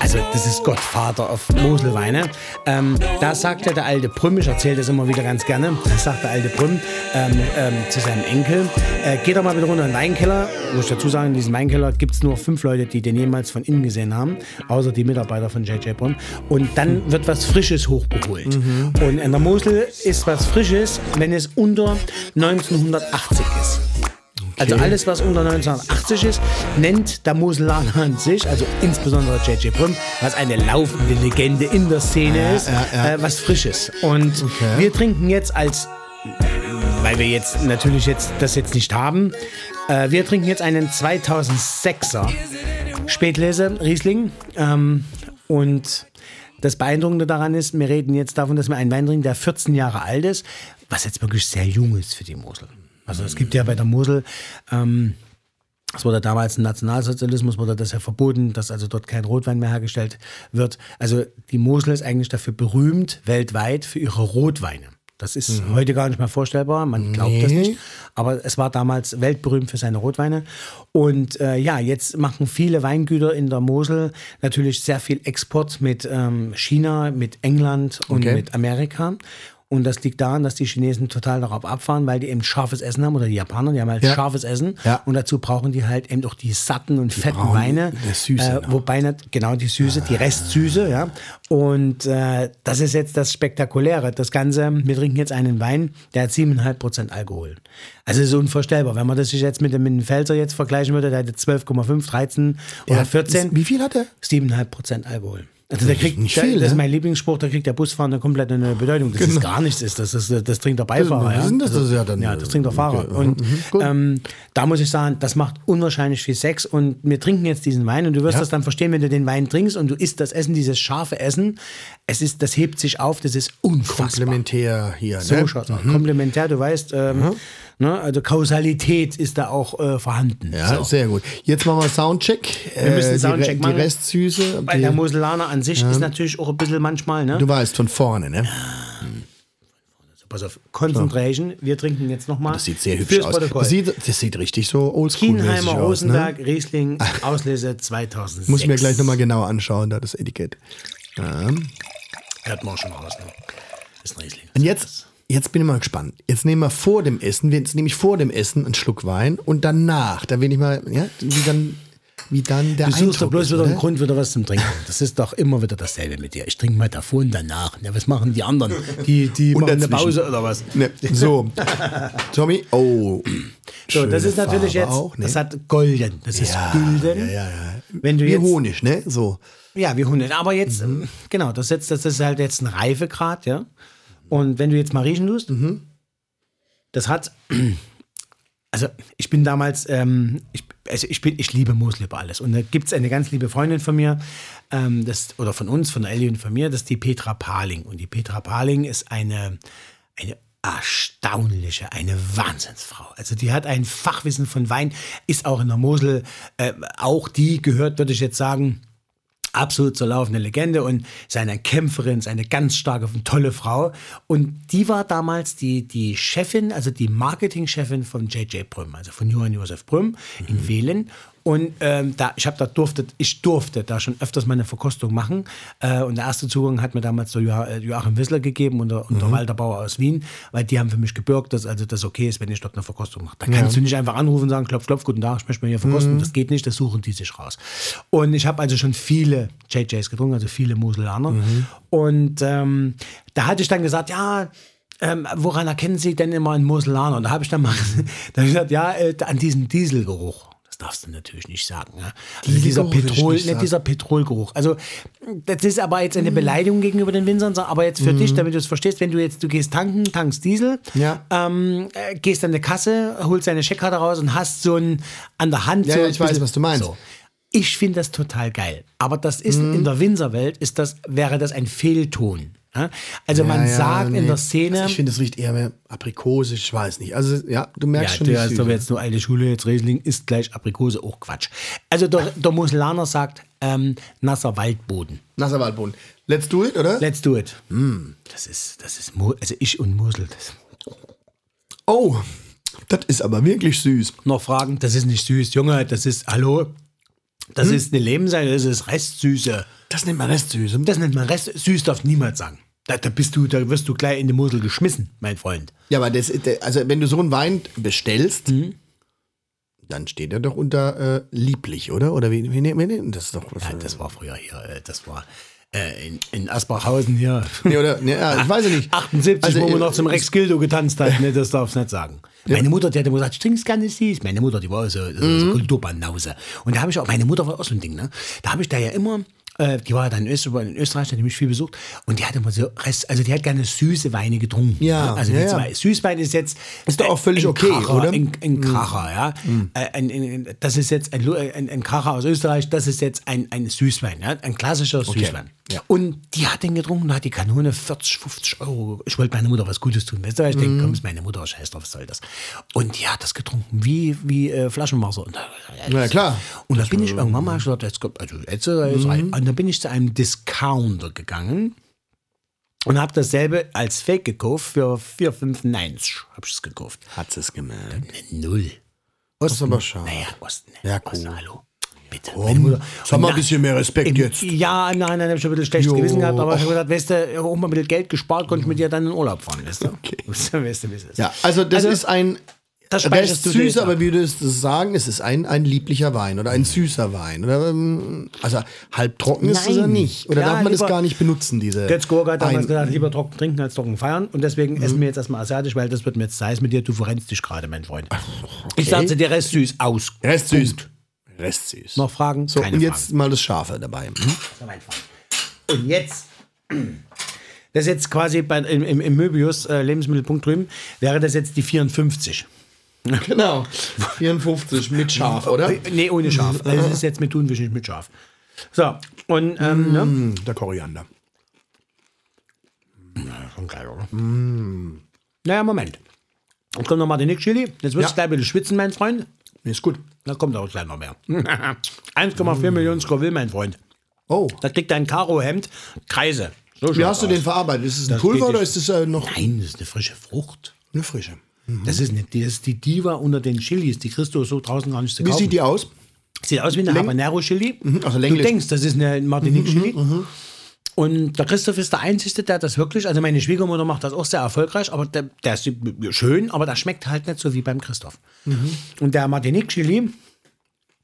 also das ist Gottvater auf Moselweine. Ähm, da sagte der alte Prüm, ich erzähle das immer wieder ganz gerne, da sagt der alte Prüm ähm, ähm, zu seinem Enkel, äh, geh doch mal wieder runter in den Weinkeller. Muss ich dazu sagen, in diesem Weinkeller gibt es nur fünf Leute, die den jemals von innen gesehen haben, außer die Mitarbeiter von JJ Prüm. Und dann wird was Frisches hochgeholt. Und in der Mosel ist was Frisches, wenn es unter 1980 ist. Also alles, was unter 1980 ist, nennt der Moselaner an sich, also insbesondere JJ Brüm, was eine laufende Legende in der Szene ist, Äh, was Frisches. Und wir trinken jetzt als, weil wir jetzt natürlich jetzt das jetzt nicht haben, äh, wir trinken jetzt einen 2006er Spätlese Riesling. Ähm, und das Beeindruckende daran ist, wir reden jetzt davon, dass wir einen Wein trinken, der 14 Jahre alt ist, was jetzt wirklich sehr jung ist für die Mosel. Also es gibt ja bei der Mosel, ähm, es wurde damals im Nationalsozialismus wurde das ja verboten, dass also dort kein Rotwein mehr hergestellt wird. Also die Mosel ist eigentlich dafür berühmt weltweit für ihre Rotweine. Das ist heute gar nicht mehr vorstellbar, man glaubt das Nee. nicht. Aber es war damals weltberühmt für seine Rotweine. Und äh, ja, jetzt machen viele Weingüter in der Mosel natürlich sehr viel Export mit ähm, China, mit England und Okay. mit Amerika. Und das liegt daran, dass die Chinesen total darauf abfahren, weil die eben scharfes Essen haben oder die Japaner, die haben halt Ja. scharfes Essen. Ja. Und dazu brauchen die halt eben auch die satten und fetten brauchen Weine. das Süße äh, noch. wobei nicht, genau die Süße, die Restsüße, ja. Und äh, das ist jetzt das Spektakuläre. Das Ganze, wir trinken jetzt einen Wein, der hat 7,5% Alkohol. Also ist unvorstellbar. Wenn man das sich jetzt mit dem, mit dem Pfälzer jetzt vergleichen würde, der hätte 12,5, 13 oder Ja, 14. Wie viel hat er? 7,5% Alkohol. Also der kriegt, nicht viel, das ist ne? mein Lieblingsspruch, da kriegt der Busfahrer eine komplett eine Bedeutung. Das ist gar nichts ist, das, ist, das trinkt der Beifahrer. Was ja. denn das? Das ist ja dann, ja, das trinkt der äh, Fahrer. okay, Und mhm, gut. ähm, da muss ich sagen, das macht unwahrscheinlich viel Sex und wir trinken jetzt diesen Wein und du wirst Ja. das dann verstehen, wenn du den Wein trinkst und du isst das Essen, dieses scharfe Essen. Es ist, das hebt sich auf, das ist unfassbar. Komplementär hier, So ne? schaut's aus. Komplementär, du weißt, ähm, ne, also Kausalität ist da auch äh, vorhanden. Ja, So. sehr gut. Jetzt machen wir Soundcheck. Wir müssen Äh, die Soundcheck Re- machen. Die Restsüße. Weil Die, der Moselaner an sich ist natürlich auch ein bisschen manchmal, ne? du weißt, von vorne, ne? Pass auf, Concentration. Wir trinken jetzt nochmal. Das sieht sehr hübsch aus. Das sieht, das sieht richtig so oldschool Kienheimer aus. Rosenberg, Ne? Riesling, Auslese 2006. Muss ich mir gleich nochmal genauer anschauen, da das Etikett. Ja. Hört man auch schon raus, ne? Ist ein Riesling. Und jetzt Jetzt bin ich mal gespannt. Jetzt nehmen wir vor dem Essen, jetzt nehme ich vor dem Essen einen Schluck Wein und danach, da will ich mal, ja, wie dann, wie dann der Du suchst doch Eindruck bloß ist, wieder einen? Grund, wieder was zum Trinken. Das ist doch immer wieder dasselbe mit dir. Ich trinke mal davor und danach. Ja, was machen die anderen? Die, die Und machen eine dazwischen. Pause oder was? Ne, so, Tommy, oh. So, das schöne ist natürlich Farbe jetzt, auch, ne? das hat golden, das ist Ja, gülden. ja, ja, ja. Wenn du Wie jetzt, Honig, ne? So. Ja, wie Hunde. Aber jetzt, ähm, genau, das, jetzt, das ist halt jetzt ein Reifegrad, ja. Und wenn du jetzt mal riechen tust, Mhm. das hat, also ich bin damals, ähm, ich, also ich bin, ich liebe Mosel über alles. Und da gibt es eine ganz liebe Freundin von mir, ähm, das, oder von uns, von Ellie und von mir, das ist die Petra Paling. Und die Petra Paling ist eine, eine erstaunliche, eine Wahnsinnsfrau. Also die hat ein Fachwissen von Wein, ist auch in der Mosel, äh, auch die gehört, würde ich jetzt sagen, absolut zur laufenden Legende und ist eine Kämpferin, ist eine ganz starke und tolle Frau. Und die war damals die, die Chefin, also die Marketingchefin von JJ Brüm, also von Johann Josef Brüm in Wählen. Und ähm, da, ich habe da durfte, ich durfte da schon öfters mal eine Verkostung machen. Äh, und der erste Zugang hat mir damals der Jo- äh, Joachim Wissler gegeben und der, und der Walter Bauer aus Wien, weil die haben für mich gebürgt, dass also das okay ist, wenn ich dort eine Verkostung mache. Da kannst du nicht einfach anrufen und sagen, klopf, klopf, guten Tag, ich möchte mal hier verkosten. Das geht nicht, das suchen die sich raus. Und ich habe also schon viele JJs getrunken, also viele Moselaner. Und ähm, da hatte ich dann gesagt, ja, ähm, woran erkennen Sie denn immer einen Moselaner? Und da habe ich dann mal da hab ich gesagt, ja, äh, an diesem Dieselgeruch. Das darfst du natürlich nicht sagen. Ne? Also dieser Petrol, nicht sagen. dieser Petrolgeruch. Also das ist aber jetzt eine Beleidigung gegenüber den Winzern, aber jetzt für dich, damit du es verstehst, wenn du jetzt, du gehst tanken, tankst Diesel, Ja. ähm, äh, gehst an eine Kasse, holst deine Checkkarte raus und hast so ein an der Hand Ja, so ja, ich weiß, was du meinst. So. Ich finde das total geil. Aber das ist Mhm. in der Winzerwelt ist das, wäre das ein Fehlton. Ja? Also man Ja, ja, sagt in nee. der Szene. Also ich finde, es riecht eher mehr aprikosisch, ich weiß nicht. Also, ja, du merkst ja, schon die ist doch jetzt nur alte Schule, jetzt Riesling ist gleich Aprikose, auch Quatsch. Also der, der Moselaner sagt ähm, nasser Waldboden. Nasser Waldboden. Let's do it, oder? Let's do it. Das ist, das ist, also ich und Mosel. Das. oh, das ist aber wirklich süß. Noch Fragen? Das ist nicht süß, Junge, das ist, hallo? Das Hm? ist eine Lebensseite, das ist Restsüße. Das nennt man Restsüße. Das nennt man Rest. Süß darf niemand sagen. Da, da bist du, da wirst du gleich in die Mosel geschmissen, mein Freund. Ja, aber das, der- also wenn du so einen Wein bestellst, Mhm. dann steht er doch unter äh, lieblich, oder? Oder wie, wie, wie, das ist doch was. Ja, das war früher hier, äh, das war äh, in, in Asbachhausen hier. nee, oder, nee, ja, ich weiß ja nicht. 78, Also, wo man äh, noch zum Rex Gildo getanzt hat, ne, das darfst du nicht sagen. Meine Mutter, die hat immer gesagt, ich trink's gerne süß. Meine Mutter, die war so, so, Mhm. so Kulturbanause. Und da habe ich auch, meine Mutter war auch so ein Ding, ne? Da habe ich da ja immer, äh, die war dann in Österreich, in Österreich, die hat mich viel besucht. Und die hat immer so, Rest, also die hat gerne süße Weine getrunken. Ja, ne? Also ja, ja. Süßwein ist jetzt. Ist doch auch völlig ein okay, Kracher, oder? Mhm. Ein, ein Kracher, ja. Äh, Ein, ein, das ist jetzt ein, Kracher aus Österreich, das ist jetzt ein, ein Süßwein, ja? ein klassischer Süßwein. ja. Und die hat den getrunken und hat die Kanone 40, 50 Euro. Ich wollte meiner Mutter was Gutes tun. Weißt du, ich denke, komm, ist meine Mutter, scheiß drauf, was soll das? Und die hat das getrunken wie, wie äh, Flaschenwasser. Und, da- Na klar. und da bin ich irgendwann mal gesagt, jetzt kommt, also jetzt, äh, jetzt rein. Dann bin ich zu einem Discounter gegangen und habe dasselbe als Fake gekauft für 4,95 habe ich es gekauft. Hat es gemerkt. Null. Das ist aber schade. Naja, Osten. Ja, Osten, cool. hallo. Bitte. Mutter. Sag mal ein bisschen mehr Respekt im- jetzt. Ja, nein, nein, hab ich schon ein bisschen schlechtes. Gewissen gehabt, aber ich habe gesagt, weißt du, auch mal ein bisschen Geld gespart, konnte ich mit dir dann in den Urlaub fahren, weißt du? Okay. Weißt du, weißt du, es ist. Ja, also das ist ein das du dir süß, aber wie würdest du sagen? Es ist ein, ein lieblicher Wein oder ein süßer Wein. Oder, ähm, also halbtrocken ist es ja nicht. Oder Ja, darf man das lieber- gar nicht benutzen, diese. Götz Gorga hat damals gesagt, lieber trocken trinken als trocken feiern. Und deswegen Mhm. essen wir jetzt erstmal asiatisch, weil das wird mir jetzt heiß mit dir. Du verrennst dich gerade, mein Freund. Ich sage dir Rest süß aus. Rest süß. Rest süß. Noch Fragen? so, Keine und jetzt mal das Scharfe dabei. Hm? Fragen. Und jetzt, das ist jetzt quasi bei, im, im, im Möbius äh, Lebensmittelpunkt drüben, wäre das jetzt die 54. Genau. 54 mit Scharf, oder? Nee, ohne Schaf. Also es ist jetzt mit Thunfisch, nicht mit Schaf. So, und ähm, ne? Hm, der Koriander. Schon geil, oder? Naja, Moment. Jetzt kommt noch Martinique Chili. Jetzt wirst Ja. du gleich ein bisschen schwitzen, mein Freund. Ist gut. Da kommt auch gleich noch mehr. 1,4 Millionen Scoville, mein Freund. Oh. Da kriegt dein Karo-Hemd Kreise. So Wie hast du aus. den verarbeitet? Ist es ein Das Pulver oder ist es äh, noch Nein, das ist eine frische Frucht. eine frische? Das ist, eine, das ist die Diva unter den Chilis. Die kriegst du so draußen gar nicht zu Wie kaufen. sieht die aus? Sieht aus wie eine Habanero-Chili. also du länglich. denkst, das ist eine Martinique-Chili. Und der Christoph ist der Einzige, der das wirklich, also meine Schwiegermutter macht das auch sehr erfolgreich, aber der, der ist schön, aber der schmeckt halt nicht so wie beim Christoph. Und der Martinique Chili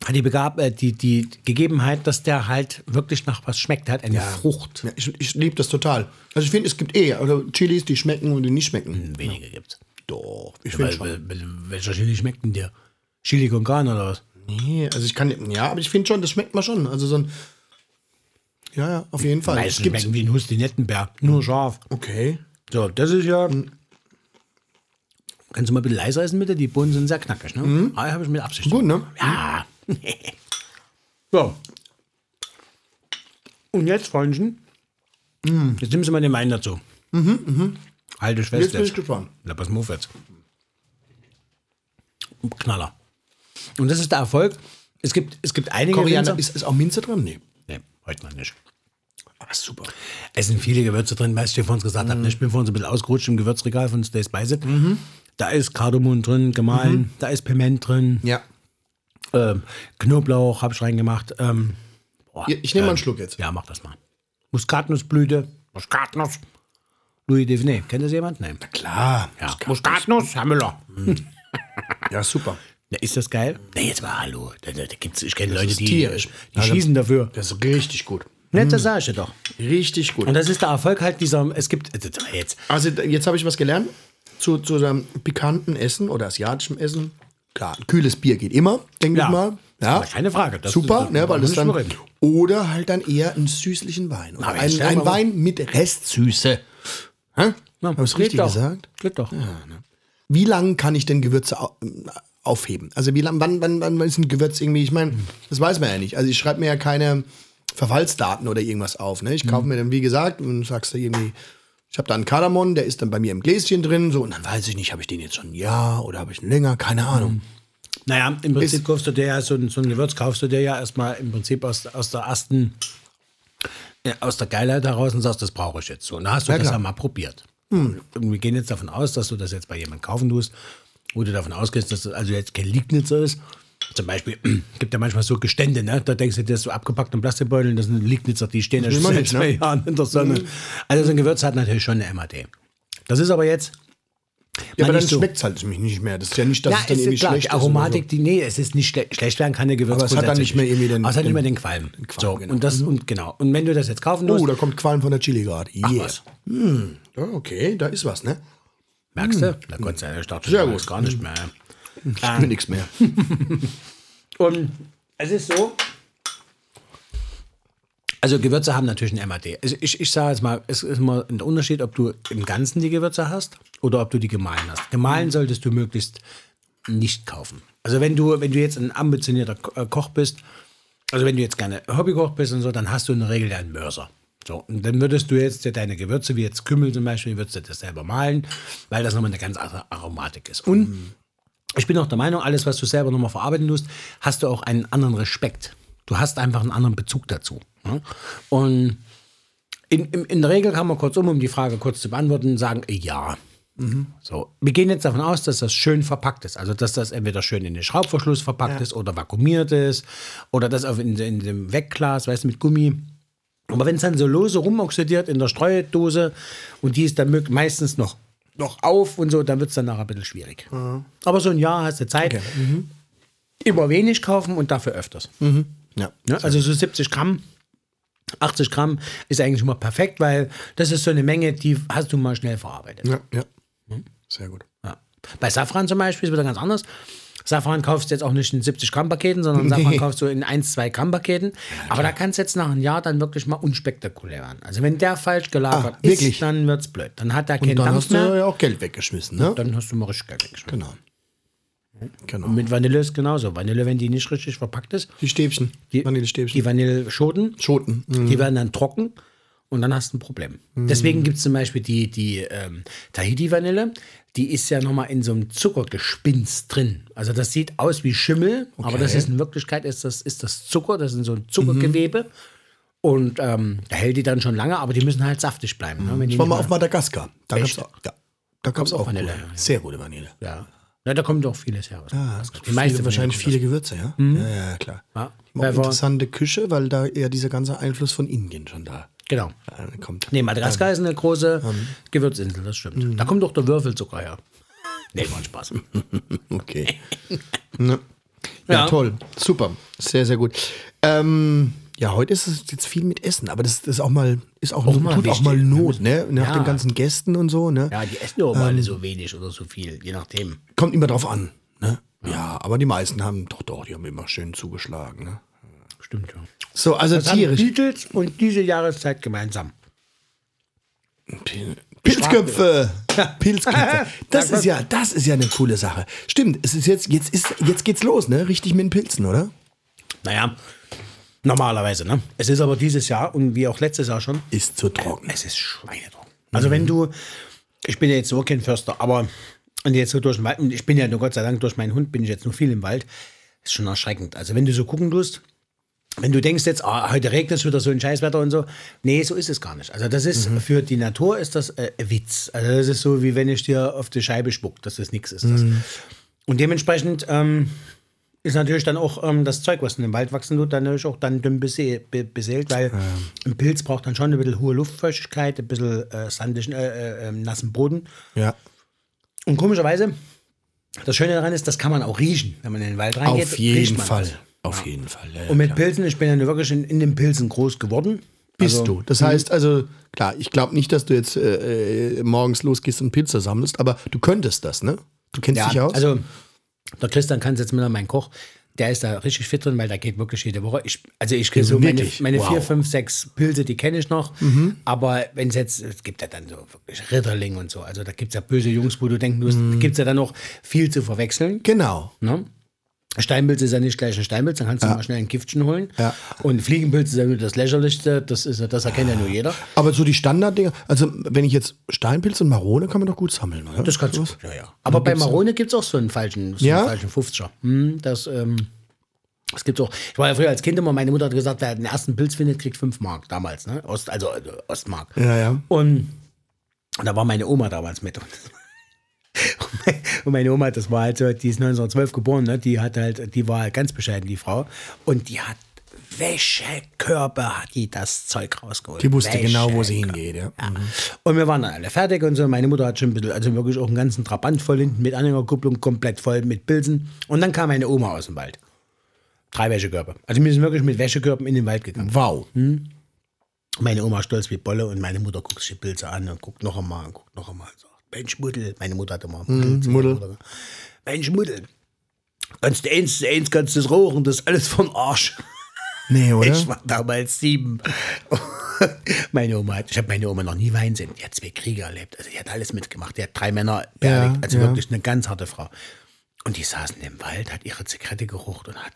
hat die, Begab, äh, die, die Gegebenheit, dass der halt wirklich nach was schmeckt. Der hat eine Frucht. Ja, ich ich liebe das total. Also ich finde, es gibt eh also Chilis, die schmecken und die nicht schmecken. Wenige gibt's. Doch, ich finde schon. wel- wel- welcher Chili schmeckt denn dir? Chili con carne oder was? Nee, also ich kann, ja, aber ich finde schon, das schmeckt man schon. Also so ein, ja, ja, auf jeden Fall. Es Meistens gibt, schmecken wie ein Hustinettenbär. Nur scharf. okay. So, das ist ja. Kannst du mal ein bisschen leiser essen, bitte? Die Bohnen sind sehr knackig, ne? Ah, habe ich mit Absicht. Gut, ne? Ja. so. Und jetzt, Freundchen, jetzt nimmst du mal den Wein dazu. Halte ich fest Jetzt bin ich gespannt. Na, pass mal auf jetzt. Knaller. Und das ist der Erfolg. Es gibt, es gibt einige Koriander, Winzer- ist, ist auch Minze drin? Nee. Nee, heute mal nicht. Aber super. Es sind viele Gewürze drin, weil ich dir vorhin gesagt habe. Ich bin vorhin so ein bisschen ausgerutscht im Gewürzregal von Stay Spice. Da ist Kardamom drin, gemahlen, da ist Piment drin, Ja. ähm, Knoblauch habe ich reingemacht. Ähm, boah, ich nehme mal einen Schluck jetzt. Ja, mach das mal. Muskatnussblüte, Muskatnuss. Louis Devinay, kennt das jemand? Nein. Klar. Ja, Muskatnuss, Herr Müller. Ja, super. Na, ist das geil? Nee, jetzt mal hallo. Da, da, da gibt's, ich kenne Leute, ist die, tierisch. die schießen dafür. Das ist richtig gut. Nicht, das sag ich dir doch. Richtig gut. Und das ist der Erfolg halt dieser, es gibt, äh, jetzt, Also jetzt habe ich was gelernt zu, zu einem pikanten Essen oder asiatischem Essen. Klar, ein kühles Bier geht immer, denke Ja. ich mal. Ja. Keine Frage, das- Super, das- ne, weil das dann. reden. Oder halt dann eher einen süßlichen Wein. Oder Aber jetzt stell Wein mit Restsüße. Hä? Ja, Habe ich geht richtig doch. gesagt? Geht doch. Wie lange kann ich denn Gewürze au- aufheben? Also wie lang, wann, wann, wann ist ein Gewürz irgendwie, ich meine, das weiß man ja nicht. Also ich schreibe mir ja keine Verfallsdaten oder irgendwas auf. Ne? Ich kaufe Mhm. mir dann, wie gesagt, und sagst du irgendwie, ich habe da einen Kardamom, der ist dann bei mir im Gläschen drin, so, und dann weiß ich nicht, habe ich den jetzt schon ein Jahr oder habe ich ihn länger, keine Ahnung. Naja, im Prinzip kaufst du dir ja so ein, so ein Gewürz, kaufst du dir ja erstmal im Prinzip aus, aus der ersten, äh, aus der Geilheit heraus und sagst, das brauche ich jetzt so. Und dann hast du Ja, das ja mal probiert. Und wir gehen jetzt davon aus, dass du das jetzt bei jemandem kaufen tust, wo du davon ausgehst, dass das also jetzt kein Liegnitzer ist. Zum Beispiel gibt ja manchmal so Gestände, ne? da denkst du, das ist so abgepackt in Plastikbeuteln, das sind Liegnitzer, die stehen ja schon seit ne? zwei Jahren in der Sonne. Also so ein Gewürz hat natürlich schon eine MAD. Das ist aber jetzt Ja, aber dann so. schmeckt es halt mich nicht mehr. Das ist ja nicht, dass ja, es dann irgendwie klar, schlecht die ist. Aromatik, die, nee, es ist nicht schle schlecht werden kann der Gewürz Aber es hat dann nicht mehr irgendwie den- nicht den- mehr den Qualm. Qualm, so, genau. und das, und genau. Und wenn du das jetzt kaufen So. musst, Oh, da kommt Qualm von der Chili gerade. Ach Yeah. was. Ja, okay, da ist was, ne? merkst du, da konntest du ja starten, Sehr da gut. ist gar nicht mehr. Ich will nichts mehr. Und es ist so, also Gewürze haben natürlich ein MAD. Also ich, ich sage jetzt mal, es ist immer ein Unterschied, ob du im Ganzen die Gewürze hast oder ob du die gemahlen hast. Gemahlen solltest du möglichst nicht kaufen. Also wenn du, wenn du jetzt ein ambitionierter äh, Koch bist, also wenn du jetzt gerne Hobbykoch bist und so, dann hast du in der Regel einen Mörser. So, und dann würdest du jetzt deine Gewürze, wie jetzt Kümmel zum Beispiel, würdest du das selber mahlen, weil das nochmal eine ganz andere Aromatik ist. Und ich bin auch der Meinung, alles, was du selber nochmal verarbeiten musst, hast du auch einen anderen Respekt. Du hast einfach einen anderen Bezug dazu. Ne? Und in, in, in der Regel kann man kurzum, um die Frage kurz zu beantworten, sagen, ja. So, wir gehen jetzt davon aus, dass das schön verpackt ist. Also, dass das entweder schön in den Schraubverschluss verpackt ist oder vakuumiert ist oder das auf in, in dem Wegglas, weißt du, mit Gummi. Aber wenn es dann so lose rumoxidiert in der Streudose und die ist dann meistens noch, noch auf und so, dann wird es dann nachher ein bisschen schwierig. Aber so ein Jahr hast du Zeit. Immer wenig kaufen und dafür öfters. Ja. Ne? Also so 70 Gramm, 80 Gramm ist eigentlich immer perfekt, weil das ist so eine Menge, die hast du mal schnell verarbeitet. Ja, ja. Sehr gut. Ja. Bei Safran zum Beispiel ist wieder ganz anders. Safran kaufst du jetzt auch nicht in 70 Gramm Paketen, sondern Safran kaufst du in 1, 2 Gramm Paketen. Aber da kann es jetzt nach einem Jahr dann wirklich mal unspektakulär werden. Also wenn der falsch gelagert Ah, ist, dann wird es blöd. Dann hat er Und keinen dann Dampf hast du mehr. ja auch Geld weggeschmissen, ne? Dann hast du mal richtig Geld weggeschmissen. Genau. Genau. Und mit Vanille ist genauso. Vanille, wenn die nicht richtig verpackt ist, Die Stäbchen. die, Vanillestäbchen. die Vanilleschoten, Schoten. Mhm. Die werden dann trocken und dann hast du ein Problem. Deswegen gibt es zum Beispiel die, die ähm, Tahiti-Vanille, die ist ja nochmal in so einem Zuckergespinst drin. Also das sieht aus wie Schimmel, aber das ist in Wirklichkeit ist das, ist das Zucker, das ist so ein Zuckergewebe. Und ähm, da hält die dann schon lange, aber die müssen halt saftig bleiben. Ne? Ich war mal auf Madagaskar. Da gab es auch, ja, da gab's auch auch Vanille, gute, sehr gute Vanille. ja. Ja, da kommt auch vieles her. Ja, die meiste wahrscheinlich viele Gewürze, ja? Ja, ja, klar. Ja. Auch interessante Küche, weil da eher dieser ganze Einfluss von Indien schon da Genau. Kommt. Nee, Madagaskar ist eine große Gewürzinsel, das stimmt. Da kommt doch der Würfelzucker her. Nee, war Spaß. Okay. ne? ja, Ja. toll. Super. Sehr, sehr gut. Ähm, ja, heute ist es jetzt viel mit Essen, aber das, das ist auch mal, ist auch, mal tut auch mal Not, ne? Nach Ja. den ganzen Gästen und so, ne? Ja, die essen ja aber alle so wenig oder so viel, je nachdem. Kommt immer drauf an, ne? Ja, aber die meisten haben, doch, doch, die haben immer schön zugeschlagen, ne? Stimmt, ja. So, also Das haben tierisch. Beatles und diese Jahreszeit gemeinsam. Pilzköpfe. Pilzköpfe. Das ist ja, das ist ja eine coole Sache. Stimmt, es ist jetzt, jetzt ist, jetzt geht's los, ne? Richtig mit den Pilzen, oder? Naja, normalerweise, ne? Es ist aber dieses Jahr und wie auch letztes Jahr schon, Ist zu trocken. es ist schweinetrocken. Also wenn du, ich bin ja jetzt so kein Förster, aber und jetzt so durch den Wald, und ich bin ja nur Gott sei Dank durch meinen Hund, bin ich jetzt nur viel im Wald, ist schon erschreckend. Also wenn du so gucken tust, wenn du denkst jetzt, ah, heute regnet es wieder so ein Scheißwetter und so, nee, so ist es gar nicht. Also das ist, für die Natur ist das äh, ein Witz. Also das ist so, wie wenn ich dir auf die Scheibe spuck, dass das nichts ist. Das. Und dementsprechend ähm, ist natürlich dann auch ähm, das Zeug, was in dem Wald wachsen tut, dann natürlich auch dann dünn bese be beseelt, weil ein Pilz braucht dann schon ein bisschen hohe Luftfeuchtigkeit, ein bisschen äh, sandigen, äh, äh, äh, nassen Boden. Ja. Und komischerweise, das Schöne daran ist, das kann man auch riechen, wenn man in den Wald reingeht. Auf jeden Fall. das. Auf jeden Fall. Ja, ja, Und mit klar. Pilzen, ich bin ja wirklich in, in den Pilzen groß geworden. bist Also, du. Das heißt also, klar, ich glaube nicht, dass du jetzt äh, äh, morgens losgehst und Pilze sammelst, aber du könntest das, ne? Du kennst dich Ja, aus? also der Christian kann jetzt mit mein Koch, der ist da richtig fit drin, weil der geht wirklich jede Woche. Ich, also ich kenne so meine, meine Wow. Mhm. vier, fünf, sechs Pilze, die kenne ich noch. Aber wenn es jetzt, es gibt ja dann so wirklich Ritterling und so, also da gibt es ja böse Jungs, wo du denken musst, Mhm. da gibt es ja dann noch viel zu verwechseln. genau. Ne? Steinpilz ist ja nicht gleich ein Steinpilz, dann kannst du mal schnell ein Giftchen holen. Ja. Und Fliegenpilz ist ja nur das Lächerlichste, das, ist, ja- das erkennt ja nur jeder. Aber so die Standarddinger, also wenn ich jetzt Steinpilz und Marone kann man doch gut sammeln, oder? Das kannst du. Ja, ja. Aber bei Marone gibt es auch so einen falschen, so Ja? einen falschen 50er. Hm, das, ähm, das gibt's auch. Ich war ja früher als Kind immer, meine Mutter hat gesagt, wer den ersten Pilz findet, kriegt 5 Mark damals, ne? Ost, also äh, Ostmark. Ja, ja. Und, und da war meine Oma damals mit. Und meine Oma, das war halt so, die ist 1912 geboren, ne? die hat halt, die war halt ganz bescheiden, die Frau. Und die hat Wäschekörper, hat die das Zeug rausgeholt. Die wusste genau, wo sie hingeht, ja. Ja. Und wir waren dann alle fertig und so. Meine Mutter hat schon ein bisschen, also wirklich auch einen ganzen Trabant voll hinten mit Anhängerkupplung, komplett voll mit Pilzen. Und dann kam meine Oma aus dem Wald. Drei Wäschekörper. Also wir sind wirklich mit Wäschekörpern in den Wald gegangen. Wow. Meine Oma stolz wie Bolle und meine Mutter guckt sich die Pilze an und guckt noch einmal und guckt noch einmal und sagt, Mensch Muddel. Meine Mutter hatte mal Pilze. Muddel. Mensch Muddel. Kannst du eins, eins kannst du das rauchen, das ist alles vom Arsch. Nee, oder? Ich war damals sieben. meine Oma hat, ich habe meine Oma noch nie weinen sehen. Die hat zwei Kriege erlebt. Also die hat alles mitgemacht. Die hat drei Männer beerdigt. also ja. wirklich eine ganz harte Frau. Und die saßen im Wald, hat ihre Zigarette gerucht und hat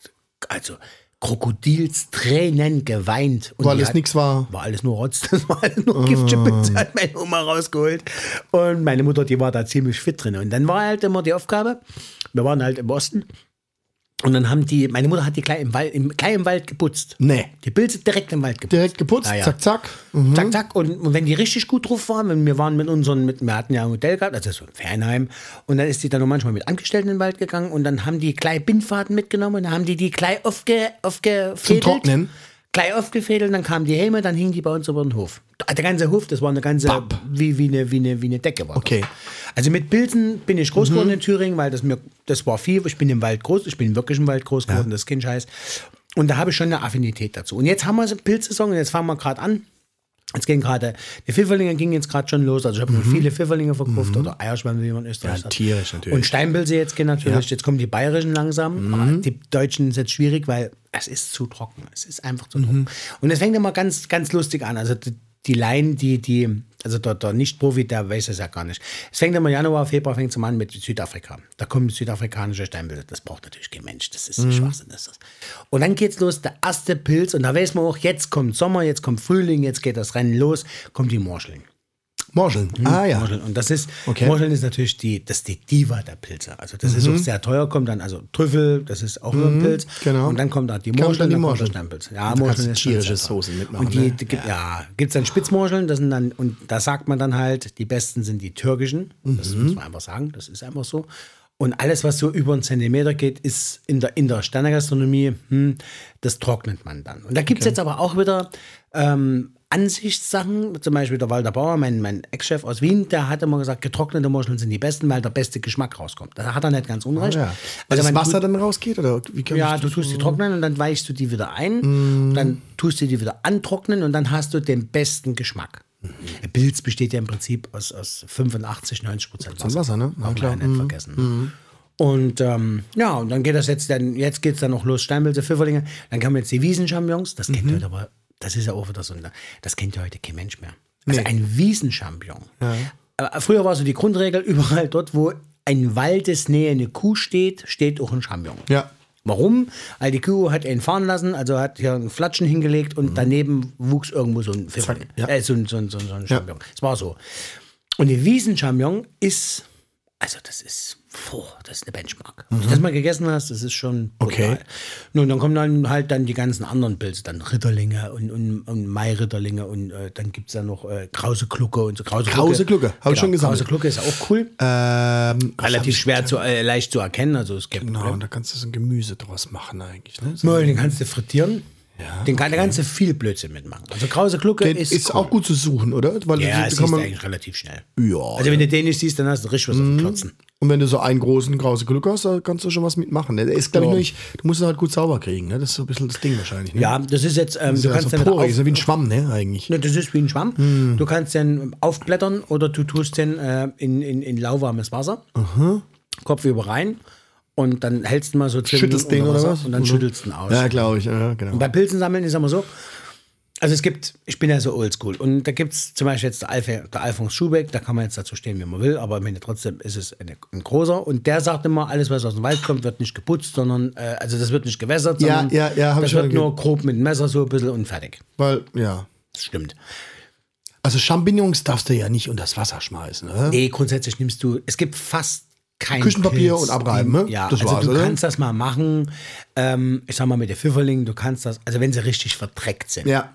also Krokodilstränen geweint. Und Weil es nichts war. War alles nur Rotz, das war alles nur Giftchippe, hat meine Oma rausgeholt. Und meine Mutter, die war da ziemlich fit drin. Und dann war halt immer die Aufgabe, wir waren halt im Osten. Und dann haben die, meine Mutter hat die gleich im Wald, im, gleich im Wald geputzt. Nee. Die Pilze direkt im Wald geputzt. Direkt geputzt, Ja, ja. zack, zack. Mhm. Zack, zack. Und, und wenn die richtig gut drauf waren, wenn wir waren mit unseren, mit, wir hatten ja ein Hotel gehabt, also so ein Fernheim, und dann ist die dann noch manchmal mit Angestellten in den Wald gegangen und dann haben die gleich Bindfaden mitgenommen und dann haben die die gleich aufge, aufgefädelt. Zum Trocknen? Gleich aufgefädelt, dann kamen die Häme, dann hingen die bei uns über den Hof. Der ganze Hof, das war eine ganze, wie, wie, eine, wie, eine, wie eine Decke war. das. Okay. Also mit Pilzen bin ich groß geworden in Thüringen, weil das mir, das war viel. Ich bin im Wald groß, ich bin wirklich im Wald groß geworden, das ist kein Scheiß. Und da habe ich schon eine Affinität dazu. Und jetzt haben wir so Pilzsaison und jetzt fangen wir gerade an. Jetzt gehen gerade, die Pfifferlinge gingen jetzt gerade schon los. Also ich habe noch viele Pfifferlinge verkauft oder Eierschwämme, wie man in Österreich Ja, sagt. tierisch natürlich. Und Steinpilze jetzt gehen natürlich. Jetzt kommen die bayerischen langsam. Aber Die deutschen ist jetzt schwierig, weil es ist zu trocken. Es ist einfach zu trocken. Und es fängt immer ganz, ganz lustig an. Also die, die Laien, die, die, also der, der Nicht-Profi, der weiß es ja gar nicht. Es fängt immer Januar, Februar fängt es an mit Südafrika. Da kommen südafrikanische Steinpilze. Das braucht natürlich kein Mensch. Das ist ein Schwachsinn. Ist das. Und dann geht's los, der erste Pilz. Und da weiß man auch, jetzt kommt Sommer, jetzt kommt Frühling, jetzt geht das Rennen los, kommt die Morschling. Morscheln. Ah ja. Morscheln. Und das ist, Okay. Morscheln ist natürlich die, das die Diva der Pilze. Also das ist auch sehr teuer, kommt dann, also Trüffel, das ist auch ein Pilz. genau. Und dann kommt da die Morscheln, dann die dann Morscheln. Steinpilz. Ja, Und Morscheln ist tierische Soßen teuer. mitmachen, Und die, ne? gibt, ja, gibt es dann Spitzmorscheln, das sind dann, und da sagt man dann halt, die besten sind die türkischen. Das Mhm. muss man einfach sagen, das ist einfach so. Und alles, was so über einen Zentimeter geht, ist in der, in der Sternegastronomie, hm, das trocknet man dann. Und da gibt es jetzt aber auch wieder ähm, Ansichtssachen. Zum Beispiel der Walter Bauer, mein, mein Ex-Chef aus Wien, der hat immer gesagt, getrocknete Muscheln sind die besten, weil der beste Geschmack rauskommt. Da hat er nicht ganz unrecht. Ja. Weil das Wasser dann rausgeht? Oder wie kann ja, du tust die trocknen und dann weichst du die wieder ein. Dann tust du die wieder antrocknen und dann hast du den besten Geschmack. Der Pilz besteht ja im Prinzip aus, aus 85, 90 Prozent Wasser. Wasser, ne? Darf klar. nicht vergessen. Und ähm, ja, und dann geht das jetzt, dann, jetzt geht es dann noch los, Steinpilze, Pfifferlinge. Dann kommen jetzt die Wiesenchampignons. Das kennt heute aber, das ist ja auch wieder so, ein- das kennt ja heute kein Mensch mehr. Also ein Wiesenchampion. Aber früher war so die Grundregel, überall dort, wo ein Waldesnähe eine Kuh steht, steht auch ein Champignon. Ja. Warum? Weil die Kuh hat ihn fahren lassen, also hat hier einen Flatschen hingelegt und daneben wuchs irgendwo so ein Pfifferling. ja. Äh, so ein, so ein, so ein, so ein Champignon. Es war so. Und die Wiesenchampion ist, also das ist, boah, das ist eine Benchmark. Wenn du das mal gegessen hast, das ist schon brutal. Okay. Nun, dann kommen dann halt dann die ganzen anderen Pilze, dann Ritterlinge und, und, und Mairitterlinge und äh, dann gibt es ja noch äh, Krause Glucke und so. Krause Krause Glucke, hab ich schon gesammelt. Krause Glucke ist auch cool. Ähm, Relativ schwer, zu, äh, leicht zu erkennen, also es gibt Genau, und da kannst du so ein Gemüse draus machen eigentlich. Ne? So. Mal, den kannst du frittieren. den kann, da kannst du viel Blödsinn mitmachen. Also Krause Glucke Den ist, ist, cool. auch gut zu suchen, oder? Weil Ja, da das man, eigentlich relativ schnell. ja, Also wenn du den nicht siehst, dann hast du richtig was auf dem Klotzen. Und wenn du so einen großen krause Glück hast, da kannst du schon was mitmachen. Der ist, glaube ich, nicht, du musst ihn halt gut sauber kriegen. Ne? Das ist so ein bisschen das Ding wahrscheinlich. Ne? Ja, das ist jetzt, ähm, das du ist ja kannst so porig, auf, so wie ein Schwamm, ne, eigentlich. Ne, das ist wie ein Schwamm. Hm. Du kannst den aufblättern oder du tust den äh, in, in, in lauwarmes Wasser. Kopf über rein. Und dann hältst du mal so zehn Schüttelst den oder was? Und dann Mhm. schüttelst du ihn aus. Ja, glaube ich, ja, genau. Und bei Pilzen sammeln ist immer so. Also es gibt, ich bin ja so oldschool und da gibt es zum Beispiel jetzt der, Alf, der Alfons Schubeck, da kann man jetzt dazu stehen, wie man will, aber meine, trotzdem ist es eine, ein großer und der sagt immer, alles was aus dem Wald kommt, wird nicht geputzt, sondern, äh, also das wird nicht gewässert, Ja, sondern ja, ja, hab das wird nur grob mit dem Messer so ein bisschen und fertig. Weil, ja. Das stimmt. Also Champignons darfst du ja nicht unter das Wasser schmeißen, ne? Nee, grundsätzlich nimmst du, es gibt fast kein Küchenpapier Pilz, und abreiben, ne? Ja, Das also war's, du oder? kannst das mal machen. Ähm, ich sag mal mit den Pfifferlingen, du kannst das, also wenn sie richtig verdreckt sind. Ja.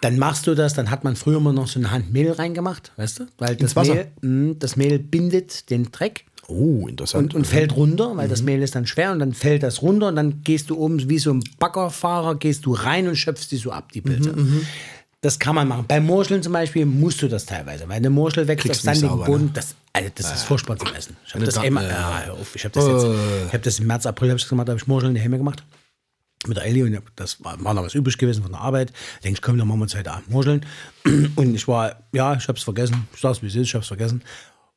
dann machst du das, dann hat man früher immer noch so eine Hand Mehl reingemacht, weißt du? Weil das Wasser? Mehl, mh, das Mehl bindet den Dreck Oh, interessant. und, und fällt runter, weil das Mehl ist dann schwer und dann fällt das runter und dann gehst du oben wie so ein Baggerfahrer, gehst du rein und schöpfst die so ab, die Pilze. Das kann man machen. Bei Murscheln zum Beispiel musst du das teilweise, weil eine Murschel wächst Kriegst auf sandigem ne? Boden. Das, also das ist furchtbar zum Essen. Ich habe das, ja. ja, ich habe das jetzt, ich habe das im März, April habe ich das gemacht, da habe ich Murscheln in die Hemme gemacht mit der Ellie und das war, war noch was übrig gewesen von der Arbeit. Ich denke, komm, dann machen wir uns heute Abend Murscheln. Und ich war, ja, ich hab's vergessen. Ich sag's, wie es ist, ich hab's vergessen.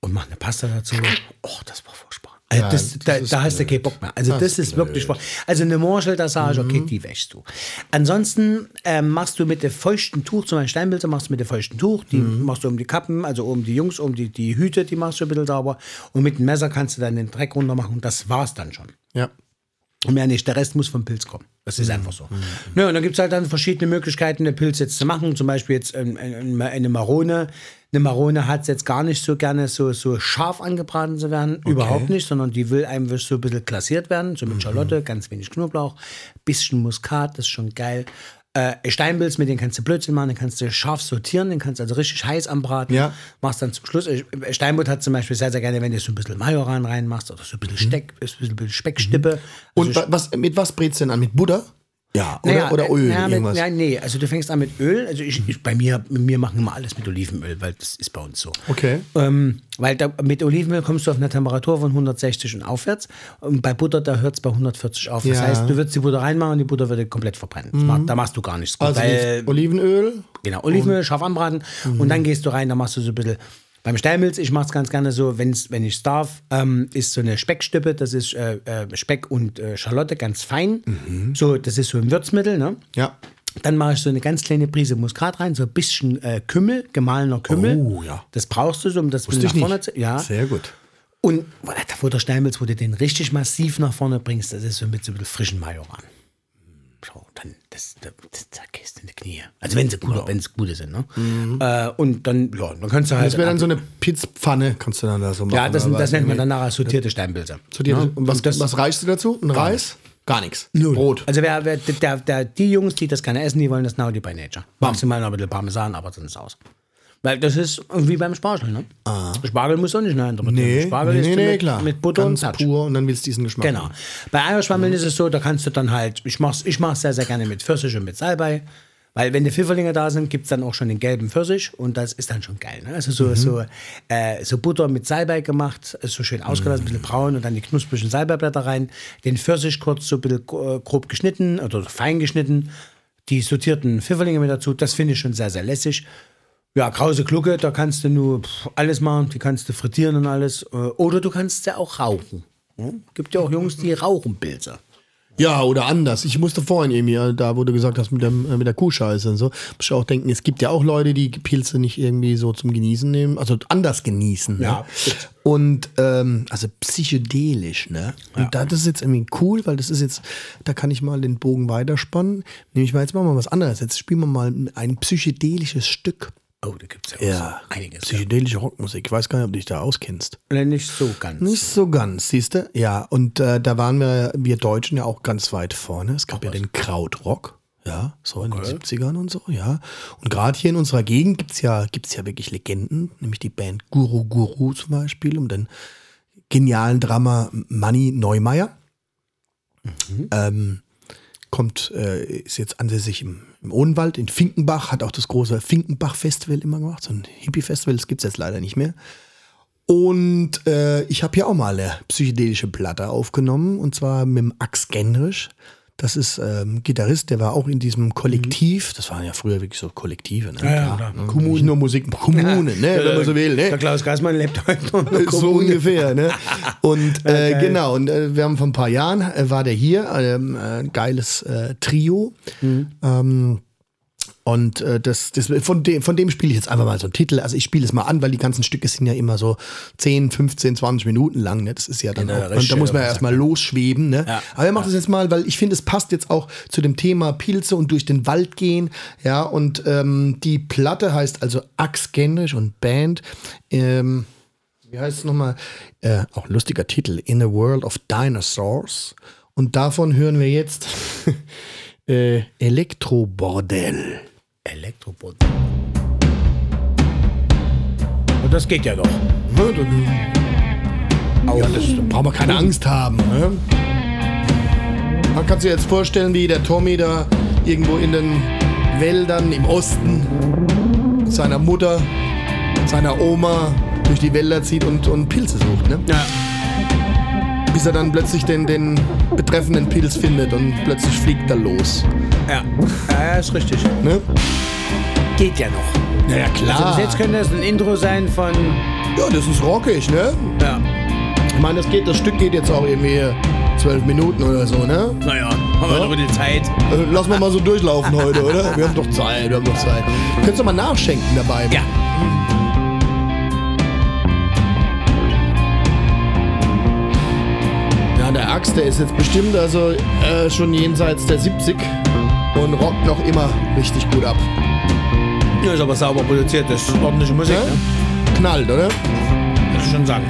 Und mach eine Pasta dazu. Oh, das war furchtbar. Also Ja, das, das da, da hast du keinen Bock mehr. Also das, ist wirklich furchtbar. Also eine Murschel, da sage ich, okay, Mhm. die wäschst du. Ansonsten ähm, machst du mit dem feuchten Tuch, zum Beispiel Steinbilder machst du mit dem feuchten Tuch, die Mhm. machst du um die Kappen, also um die Jungs, um die, die Hüte, die machst du ein bisschen sauber. Und mit dem Messer kannst du dann den Dreck runter machen. Das war's dann schon. ja. Und mehr nicht. Der Rest muss vom Pilz kommen. Das Mhm. ist einfach so. Ja, und dann gibt es halt dann verschiedene Möglichkeiten, den Pilz jetzt zu machen. Zum Beispiel jetzt ähm, eine Marone. Eine Marone hat es jetzt gar nicht so gerne so, so scharf angebraten zu werden. Überhaupt nicht, sondern die will einem so ein bisschen klassiert werden. So mit Schalotte, ganz wenig Knoblauch, bisschen Muskat, das ist schon geil. Äh, Steinpilz, mit denen kannst du Blödsinn machen, den kannst du scharf sortieren, den kannst du also richtig heiß anbraten. Ja. Machst dann zum Schluss. äh, Steinbutt hat zum Beispiel sehr, sehr gerne, wenn du so ein bisschen Majoran reinmachst oder so ein bisschen, Steck, ein bisschen Speckstippe. Also Und wa- was, mit was brätst du denn an? Mit Butter? Ja, oder, naja, oder Öl, naja, mit, irgendwas? ja, nee, also du fängst an mit Öl. Also ich, ich bei mir, mir machen immer alles mit Olivenöl, weil das ist bei uns so. Okay. Ähm, weil da, mit Olivenöl kommst du auf eine Temperatur von 160 und aufwärts. Und bei Butter, da hört es bei 140 auf. Das Ja. heißt, du würdest die Butter reinmachen und die Butter würde komplett verbrennen. Macht, da machst du gar nichts. Gut, Also weil, Olivenöl. Genau, Olivenöl scharf anbraten und dann gehst du rein, da machst du so ein bisschen. Beim Steinmilz, ich mache es ganz gerne so, wenn's, wenn ich es darf, ähm, ist so eine Speckstippe, das ist äh, äh, Speck und äh, Schalotte, ganz fein. So, das ist so ein Würzmittel, ne? Ja. Dann mache ich so eine ganz kleine Prise Muskat rein, so ein bisschen äh, Kümmel, gemahlener Kümmel. Oh, ja. Das brauchst du so, um das Wusste nach vorne zu. Ja. Sehr gut. Und wo der Steinmilz, wo du den richtig massiv nach vorne bringst, das ist so mit so ein bisschen frischen Majoran. So, dann, das, das, das, da gehst du in die Knie. Also wenn sie gute, wenn es gute sind, ne? Äh, und dann, ja, dann kannst du halt. Das wäre dann so eine Pizzpfanne, kannst du dann da so machen. ja, das, das nennt man dann nachher sortierte Steinpilze. Dir, Ja, Und was, das- was reichst du dazu? Ein Reis? Gar nichts. Null. Brot. Also wer, wer, der, der, die Jungs, die das gerne essen, die wollen das Naughty by Nature. Maximal noch ein bisschen Parmesan, aber dann ist es aus. Weil das ist wie beim Spargel, ne? Spargel muss auch nicht nein. Nee, Spargel nee, ist nee, mit, klar. mit Butter Ganz und Touch. pur und dann willst du diesen Geschmack. Genau. Bei Eierschwammeln ist es so, da kannst du dann halt, ich mach's, ich mach's sehr, sehr gerne mit Pfirsich und mit Salbei. Weil wenn die Pfifferlinge da sind, gibt es dann auch schon den gelben Pfirsich und das ist dann schon geil. Ne? Also so, so, äh, so Butter mit Salbei gemacht, ist so schön ausgelassen, ein bisschen braun und dann die knusprigen Salbeiblätter rein, den Pfirsich kurz so ein bisschen äh, grob geschnitten oder fein geschnitten, die sortierten Pfifferlinge mit dazu, das finde ich schon sehr, sehr lässig. Ja, krause Glucke, da kannst du nur alles machen, die kannst du frittieren und alles. äh, Oder du kannst ja auch rauchen. Ja? Gibt ja auch Jungs, die rauchen Pilze. Ja, oder anders. Ich musste vorhin irgendwie, äh, da du gesagt hast mit, dem, äh, mit der Kuhscheiße und so, muss ich auch denken, es gibt ja auch Leute, die Pilze nicht irgendwie so zum Genießen nehmen, also anders genießen. Ne? Ja. Und ähm, also psychedelisch, ne? Und da, das ist jetzt irgendwie cool, weil das ist jetzt, da kann ich mal den Bogen weiterspannen. Nämlich mal jetzt machen wir mal was anderes. Jetzt spielen wir mal ein psychedelisches Stück. Oh, da gibt es ja, auch so einiges. Ja. Psychedelische Rockmusik. Ich weiß gar nicht, ob du dich da auskennst. Nicht so ganz. Nicht so ganz, siehst du? Ja, und äh, da waren wir, wir Deutschen ja auch ganz weit vorne. Es gab ja den Krautrock, ja, so in den 70ern und so, ja. Und gerade hier in unserer Gegend gibt's ja, gibt's ja wirklich Legenden, nämlich die Band Guru Guru zum Beispiel und den genialen Drummer Manny Neumeier. Ähm, kommt, äh, ist jetzt ansässig im, im Odenwald, in Finkenbach, hat auch das große Finkenbach-Festival immer gemacht, so ein Hippie-Festival, das gibt's jetzt leider nicht mehr. Und äh, ich habe hier auch mal eine psychedelische Platte aufgenommen und zwar mit dem Ax Genrich. Das ist ähm, Gitarrist, der war auch in diesem Kollektiv. Das waren ja früher wirklich so Kollektive. Ne? ja, klar. ne? Nicht nur Musik, Kommunen, ne? wenn man so will. Ne? Der Klaus Geismann lebt heute noch. So Kommune. ungefähr, ne? Und äh, genau, und äh, wir haben vor ein paar Jahren, äh, war der hier, ähm, äh, geiles äh, Trio. Ähm, und äh, das, das, von dem, von dem spiele ich jetzt einfach mal so einen Titel. Also ich spiele es mal an, weil die ganzen Stücke sind ja immer so 10, 15, 20 Minuten lang. Ne? Das ist ja dann Ja, auch, und da muss man ja, ja erstmal losschweben. Ne? Ja. Aber er macht das jetzt mal, weil ich finde, es passt jetzt auch zu dem Thema Pilze und durch den Wald gehen. Ja, und ähm, die Platte heißt also Ax Genrich und Band. Ähm, wie heißt es nochmal? Äh, auch lustiger Titel. In a World of Dinosaurs. Und davon hören wir jetzt äh, Elektrobordell. Elektrobot. Und das geht ja doch. Ne, dann, ja, das, da brauchen wir keine Angst haben. Ne? Man kann sich jetzt vorstellen, wie der Tommy da irgendwo in den Wäldern im Osten mit seiner Mutter, seiner Oma durch die Wälder zieht und, und Pilze sucht. Ne? Ja. Bis er dann plötzlich den, den betreffenden Pilz findet und plötzlich fliegt er los. Ja. ja, ist richtig. Ne? Geht ja noch. Ja, ja, klar. Also bis jetzt könnte das ein Intro sein von. ja, das ist rockig, ne? Ja. Ich meine, das, geht, das Stück geht jetzt auch irgendwie zwölf Minuten oder so, ne? Naja, haben wir Ja. ein bisschen Zeit. Äh, Lass mal mal so durchlaufen heute, oder? Wir haben doch Zeit, wir haben doch Zeit. Könntest du mal nachschenken dabei? Ja. Axt, der ist jetzt bestimmt also äh, schon jenseits der 70 und rockt noch immer richtig gut ab. Ja, ist aber sauber produziert. Das ist ordentliche Musik. Ja? Ne? Knallt, oder? Das ist schon sagen.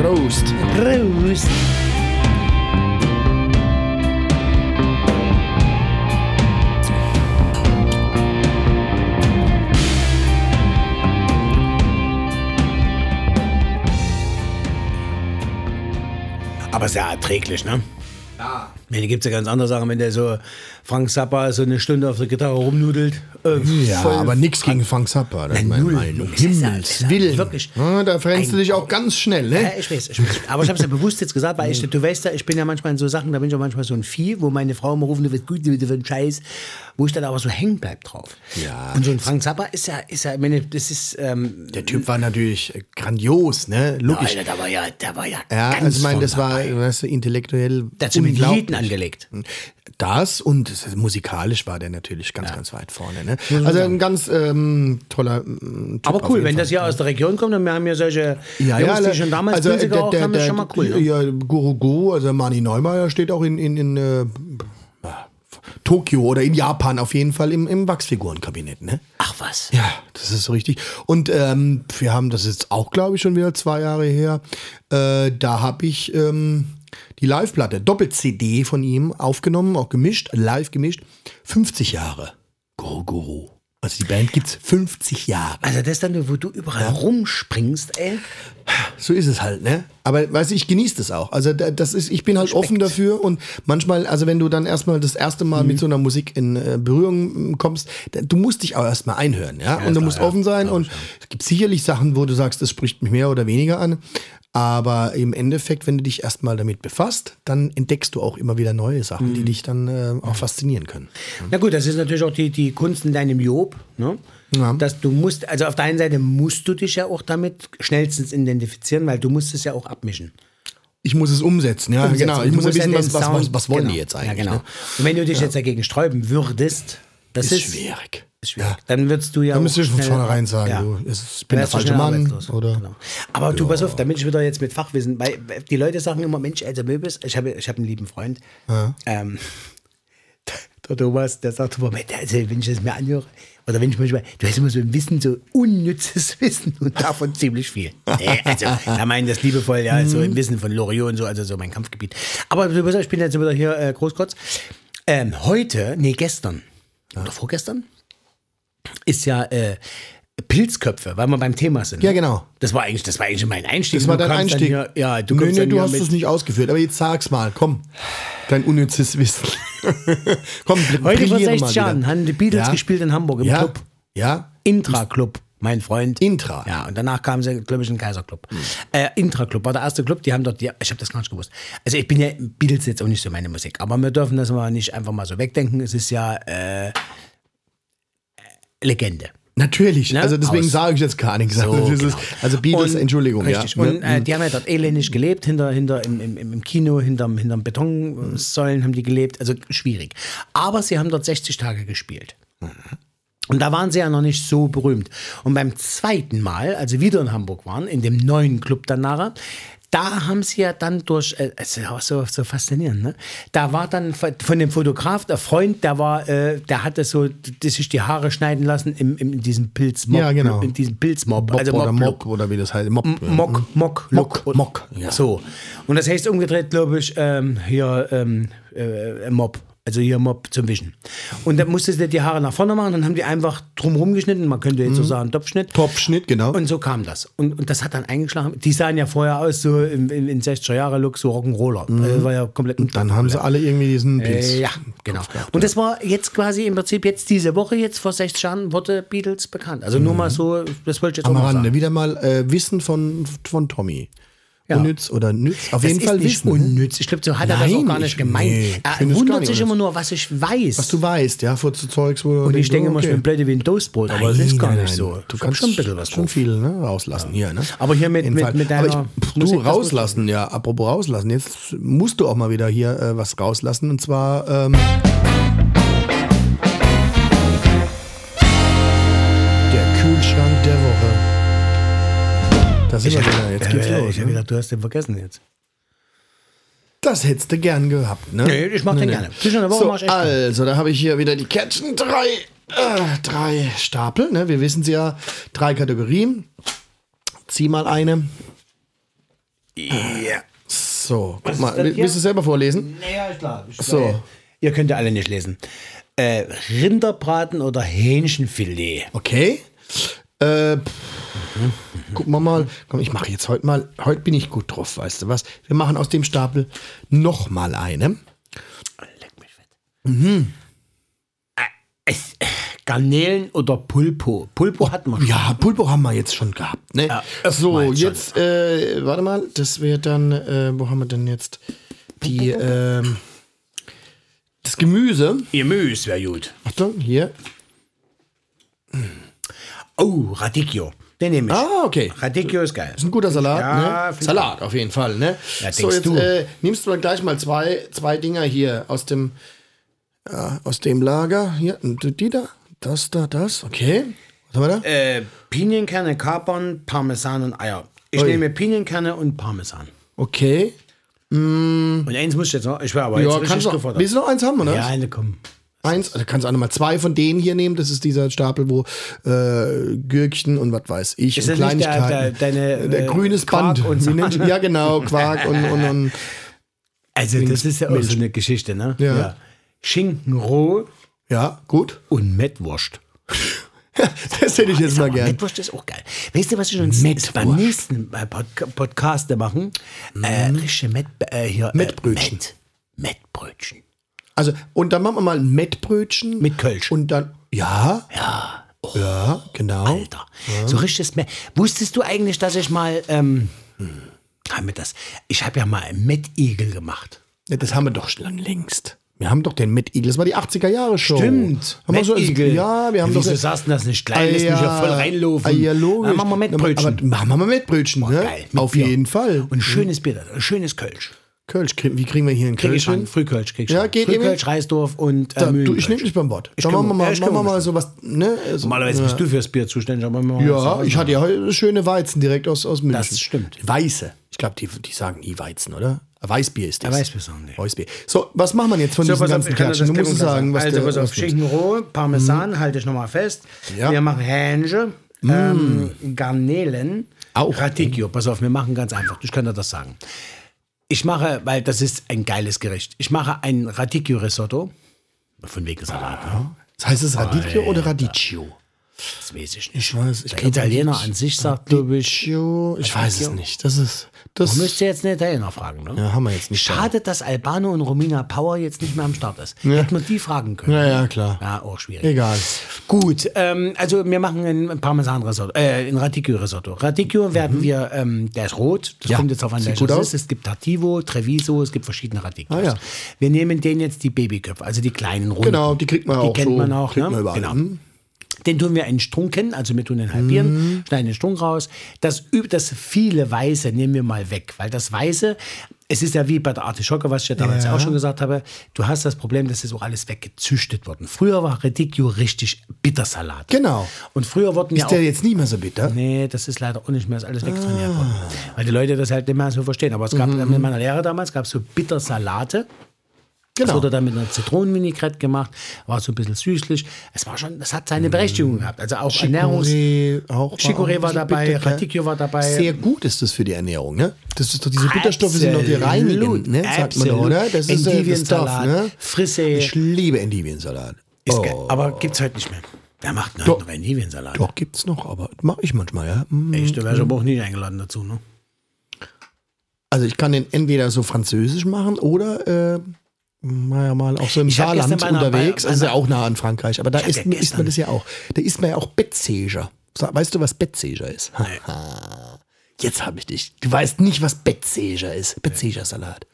Prost. Prost. Aber sehr erträglich, ne? Ja. Mir gibt es ja ganz andere Sachen, wenn der so Frank Zappa so eine Stunde auf der Gitarre rumnudelt. Äh, Ja, aber nix gegen Frank Zappa. Das ist meine. Meinung. Ja- Himmels ja Willen. wirklich Ja, da verrennst du dich auch ganz schnell, Ja, ne? ich weiß, ich weiß. Aber ich habe es ja bewusst jetzt gesagt, weil ich, du weißt ja, ich bin ja manchmal in so Sachen, da bin ich ja manchmal so ein Vieh, wo meine Frau immer ruft, du wirst gut, du wirst ein Scheiß, wo ich dann aber so hängen bleib drauf. Ja. Und so ein Frank Zappa ist ja, ist ja, ich meine, das ist, ähm, Der Typ war natürlich grandios, ne? Logisch. Alter, der war ja, der war ja Ja, ganz also ich meine, das war, dabei. weißt du, intellektuell mit unglaublich. Lieden angelegt. Das und musikalisch war der natürlich ganz, ganz weit vorne. Ne? Also ein ganz ähm, toller mm, Typ Aber cool, wenn Fall. das hier aus der Region kommt und wir haben ja solche ja, Jungs, ja, die schon damals also, der, geraucht der, haben, der, ist schon mal cool. Ne? Ja, Guru Guru, also Mani Neumeier steht auch in, in, in äh, Tokio oder in Japan auf jeden Fall im, im Wachsfigurenkabinett. Ne? Ach was. Ja, das ist so richtig. Und ähm, wir haben das jetzt auch, glaube ich, schon wieder zwei Jahre her. Äh, da habe ich ähm, die Live-Platte, Doppel-CD von ihm aufgenommen, auch gemischt, live gemischt. 50 Jahre. Guru Guru. Also die Band gibt's 50 Jahre. Also das dann, wo du überall rumspringst, ey. So ist es halt, ne? Aber weißt du, ich genieße das auch. Also da- das ist, ich bin halt offen dafür und manchmal, also wenn du dann erstmal das erste Mal Mhm. mit so einer Musik in äh, Berührung mm, kommst, du musst dich auch erstmal einhören, ja. und du musst ja. offen sein und es gibt sicherlich Sachen, wo du sagst, das spricht mich mehr oder weniger an. Aber im Endeffekt, wenn du dich erstmal damit befasst, dann entdeckst du auch immer wieder neue Sachen, Mhm. die dich dann äh, auch faszinieren können. Na gut, das ist natürlich auch die, die Kunst in deinem Job, ne? Ja. Dass du musst, also auf der einen Seite musst du dich ja auch damit schnellstens identifizieren, weil du musst es ja auch abmischen. Ich muss es umsetzen, ja, Umsetzen. genau. Ich muss ja wissen, den was, was, was, was wollen genau. die jetzt eigentlich. Ja, genau. ne? Und wenn du dich jetzt dagegen sträuben würdest, das Ist, ist, schwierig. Ist schwierig. Dann würdest du ja. Da auch müsstest du von vornherein sagen, Ja. du, ich bin der falsche Mann. Oder? Genau. Aber du, pass auf, damit ich wieder jetzt mit Fachwissen, weil die Leute sagen immer, Mensch, Alter Möbis, ich habe ich hab einen lieben Freund, ähm, der Thomas, der sagt immer, also, wenn ich das mir anhöre, oder wenn ich manchmal, du hast immer so ein Wissen, so unnützes Wissen und davon ziemlich viel. Nee, also, er meint das liebevoll, ja, so im Wissen von Loriot und so, also so mein Kampfgebiet. Aber du weißt, ich bin jetzt wieder hier äh, Großkotz. Ähm, heute, nee, gestern, oder vorgestern, ist ja äh, Pilzköpfe, weil wir beim Thema sind. Ja, ne? genau. Das war eigentlich, das war eigentlich mein Einstieg. Das war dein Einstieg. Hier, ja, du nee, kommst nee, du hast es nicht ausgeführt. Aber jetzt sag's mal, komm. Dein unnützes Wissen. komm, Heute vor brilliere mal 60 Jahren haben die Beatles Ja. gespielt in Hamburg im Ja, Club. ja. Intra-Club, mein Freund. Intra. Ja, und danach kamen sie, glaube ich, in den Kaiserclub. Äh, Intra-Club war der erste Club, die haben dort, ja, ich habe das gar nicht gewusst. Also ich bin ja, Beatles jetzt auch nicht so meine Musik, aber wir dürfen das mal nicht einfach mal so wegdenken. Es ist ja äh, Legende. Natürlich. Ne? Also deswegen Aus- sage ich jetzt gar nichts. So, das genau. ist, also Beatles, Und- Entschuldigung. Richtig. Ja. Und äh, die haben ja dort elendig gelebt, hinter, hinter im, im, im Kino, hinterm, hinterm Betonsäulen haben die gelebt. Also schwierig. Aber sie haben dort 60 Tage gespielt. Und da waren sie ja noch nicht so berühmt. Und beim zweiten Mal, als sie wieder in Hamburg waren, in dem neuen Club dann nachher, da haben sie ja dann durch, äh, es ist auch so, so faszinierend, ne? Da war dann von dem Fotograf, der Freund, der war, äh, der hatte so, die, sich die Haare schneiden lassen im, im, in diesem Pilzmob. Ja, genau. In diesem Pilzmob. Oder Mob-Look. Mob oder wie das heißt. Mob. Mock, Mock, Mock, Look. Mock, ja. So. Und das heißt umgedreht, glaube ich, ähm, hier ähm, äh, Mob. Also hier Mob zum Wischen. Und dann musstest du die Haare nach vorne machen, dann haben die einfach drumherum geschnitten. Man könnte jetzt so sagen, Topfschnitt. Topfschnitt, genau. Und so kam das. Und, und das hat dann eingeschlagen. Die sahen ja vorher aus, so im, im, in 60er-Jahre-Look, so Rock'n'Roller. Das war ja komplett Dann haben sie alle irgendwie diesen Pilz. äh, ja, genau. Und das war jetzt quasi im Prinzip jetzt diese Woche, jetzt vor 60 Jahren, wurde Beatles bekannt. Also nur mal so, das wollte ich jetzt Am auch mal sagen. Rande. Wieder mal äh, Wissen von, von Tommy. Ja. Unnütz oder nütz. Auf Das jeden Fall nicht Wissen. ne? unnütz. Ich glaube, so hat er das Nein, auch gar nicht ich- gemeint. nee, ich er wundert sich immer nur, was ich weiß. Was du weißt, ja, vor zu Zeugs, wo und ich denke immer, ich okay. bin blöde wie ein Toastbrot, aber das ist gar Nein, nicht nein, so. Du Ich kannst schon ein bisschen was schon viel ne, rauslassen hier. Ne? Aber hier mit- mit- mit Aber deiner ich, Musik, Du rauslassen, ja, apropos rauslassen. Jetzt musst du auch mal wieder hier äh, was rauslassen und zwar ähm, der Kühlschrank der Woche. Da sind wir wieder. Jetzt geht's Äh, los. ich habe Ne? gedacht, du hast den vergessen jetzt. Das hättest du gern gehabt, ne? Nee, ich mach den gerne. Zwischen der Woche So, mach ich echt also, da habe ich hier wieder die Kärtchen. Drei, äh, drei Stapel, ne? Wir wissen ja, drei Kategorien. Zieh mal eine. Ja. So, guck mal. Willst du selber vorlesen? Naja, ist klar. Ich So. Ihr könnt ja alle nicht lesen. Äh, Rinderbraten oder Hähnchenfilet? Okay. Äh, pff, gucken wir mal. Komm, ich mache jetzt heute mal. Heute bin ich gut drauf, weißt du was? Wir machen aus dem Stapel noch mal eine. Leck mich fett. Äh, es- äh, Garnelen oder Pulpo? Pulpo hatten wir schon. Ja, Pulpo haben wir jetzt schon gehabt. Ne? Ja, so, jetzt, äh, warte mal, das wäre dann, äh, wo haben wir denn jetzt? Die, ähm, das Gemüse. Gemüse wäre gut. Achtung, hier. Oh, Radicchio. Den nehme ich. Ah, okay. Radicchio ist geil. Ist ein guter Salat, Ja, ne? Salat auf jeden Fall, ne? Ja, so, jetzt du. äh, nimmst du mal gleich mal zwei, zwei Dinger hier aus dem, ja, aus dem Lager. Hier, die da, das da, das, okay. Was haben wir da? Äh, Pinienkerne, Kapern, Parmesan und Eier. Ich Ui. nehme Pinienkerne und Parmesan. Okay. Und eins muss ich jetzt noch. Ich wäre aber Ja, jetzt richtig gefordert. willst du noch eins haben, oder? Ja, eine komm. Eins, da kannst du auch nochmal zwei von denen hier nehmen. Das ist dieser Stapel, wo äh, Gürkchen und was weiß ich Ist und nicht der- Kleinigkeiten. der- deine, der äh, grünes Quark Band. und Sahne? ja, genau, Quark und, und, und Also, das ist ja auch so eine Geschichte, ne? Ja. Schinken roh ja, gut. und Mettwurst. das hätte ich jetzt mal Aber gern. Mettwurst ist auch geil. Weißt du, was wir uns beim nächsten äh, Podca- Podcast machen? Äh, richtige Met, äh, hier, äh, Mettbrötchen. Mett. Mettbrötchen. Also, und dann machen wir mal ein Mettbrötchen. Mit Kölsch. Und dann, ja, Ja, oh, ja, genau. Alter. So richtiges Met. Wusstest du eigentlich, dass ich mal, ähm, haben wir das, ich habe ja mal einen Mettigel gemacht. Ja, das haben wir doch schon längst. Wir haben doch den Mettigel, das war die 80er Jahre Show. Haben wir so, Mettigel. ja, wir haben Wieso doch. du das nicht klein? Lässt mich ja voll reinlaufen. Ah, ja, logisch. Dann machen wir Mettbrötchen. Aber machen wir mal Mettbrötchen, ne? Geil. Auf Bier. jeden Fall. Und ein schönes Bier, schönes Kölsch. Kölsch, krieg- wie kriegen wir hier einen Krieg Kölsch? schon. Frühkölsch krieg ich Ja, geht Frühkölsch, Reisdorf und äh, Da, du, ich nehme dich beim Wort. Ich Dann machen wir mal, ja, machen wir mal sowas. Ne? Also, Normalerweise bist du fürs Bier zuständig, aber wir ja, ich hatte ja heute schöne Weizen direkt aus, aus München. Das stimmt. Weiße. Ich glaube, die, die sagen nie Weizen, oder? Weißbier ist das. Ja, Weißbier sagen die. Weißbier. So, was macht man jetzt von So, auf, ganzen Klatschen? Du musst sagen, was Also, pass auf, was Schinken roh, Parmesan, halte ich nochmal fest. Ja. Wir machen Hähnchen, ähm, Garnelen, Auch. Radicchio. Pass auf, wir machen ganz einfach. Ich kann dir das sagen. Ich mache, weil das ist ein geiles Gericht. Ich mache ein Radicchio-Risotto. Von wegen Salat. Ne? Das heißt es Radicchio oder Radicchio? Das weiß ich nicht. Ich weiß, ich Der Italiener an sich sagt, glaube ich, Radicchio, ich weiß es nicht. Das ist, das, du müsstest jetzt einen Italiener fragen. Ne? ja, haben wir jetzt nicht. Schade, dass Albano und Romina Power jetzt nicht mehr am Start ist. Hätten wir die fragen können. Ja, ja, klar. Ja, auch schwierig. Egal. Gut, ähm, also wir machen ein Parmesan-Risotto, äh, ein Radicchio-Risotto. Radicchio werden wir, ähm, der ist rot, das Mhm. Ja, kommt jetzt auf an, welches ist. Es gibt Tartivo, Treviso, es gibt verschiedene Radicchios. Ah, ja. Wir nehmen den jetzt die Babyköpfe, also die kleinen runden. Genau, die kriegt man die auch kennt so. man auch, kriegt ne? man überall. Genau. Den tun wir in Strunken, also wir tun den halbieren, Mhm. schneiden den Strunk raus. Das, das viele Weiße nehmen wir mal weg, weil das Weiße, es ist ja wie bei der Artischocke, was ich ja damals Ja. auch schon gesagt habe, du hast das Problem, dass es auch alles weggezüchtet worden. Früher war Radicchio richtig Bittersalat. Genau. Und früher wurden ja Ist der jetzt nicht mehr so bitter? Nee, das ist leider auch nicht mehr, ist alles wegtrainiert Ah. worden. Weil die Leute das halt nicht mehr so verstehen. Aber es gab Mhm. in meiner Lehre damals gab es so Bittersalate. Das Genau. wurde dann mit einer Zitronenvinaigrette gemacht, war so ein bisschen süßlich. Es war schon, das hat seine Berechtigung gehabt. Also auch Ernährungs... Chicorée auch. Chicorée war bisschen dabei, bitter? Radicchio war dabei. Sehr gut ist das für die Ernährung, ne? Das ist doch diese Bitterstoffe sind doch die reinigen, ne? Sagt man doch, Absolut. oder? Das ist das Stuff, Endiviensalat, ne? Frisse. Ich liebe Endiviensalat. Ist Oh. geil. Aber gibt's heute nicht mehr. Wer macht denn heute noch Endiviensalat? Doch, gibt's noch, aber mache ich manchmal, ja. Mm. Echt, da wäre ich aber auch nie eingeladen dazu, ne? Also ich kann den entweder so französisch machen oder äh, naja, mal auch so im Ich Saarland gestern bei einer- unterwegs. bei- das ist ja auch nah an Frankreich, aber da isst, ja isst man das ja auch. Da isst man ja auch Bettsäger. Sa- Weißt du, was Bettsäger ist? Jetzt habe ich dich. Du weißt nicht, was Bettsäger ist. Bettsägersalat.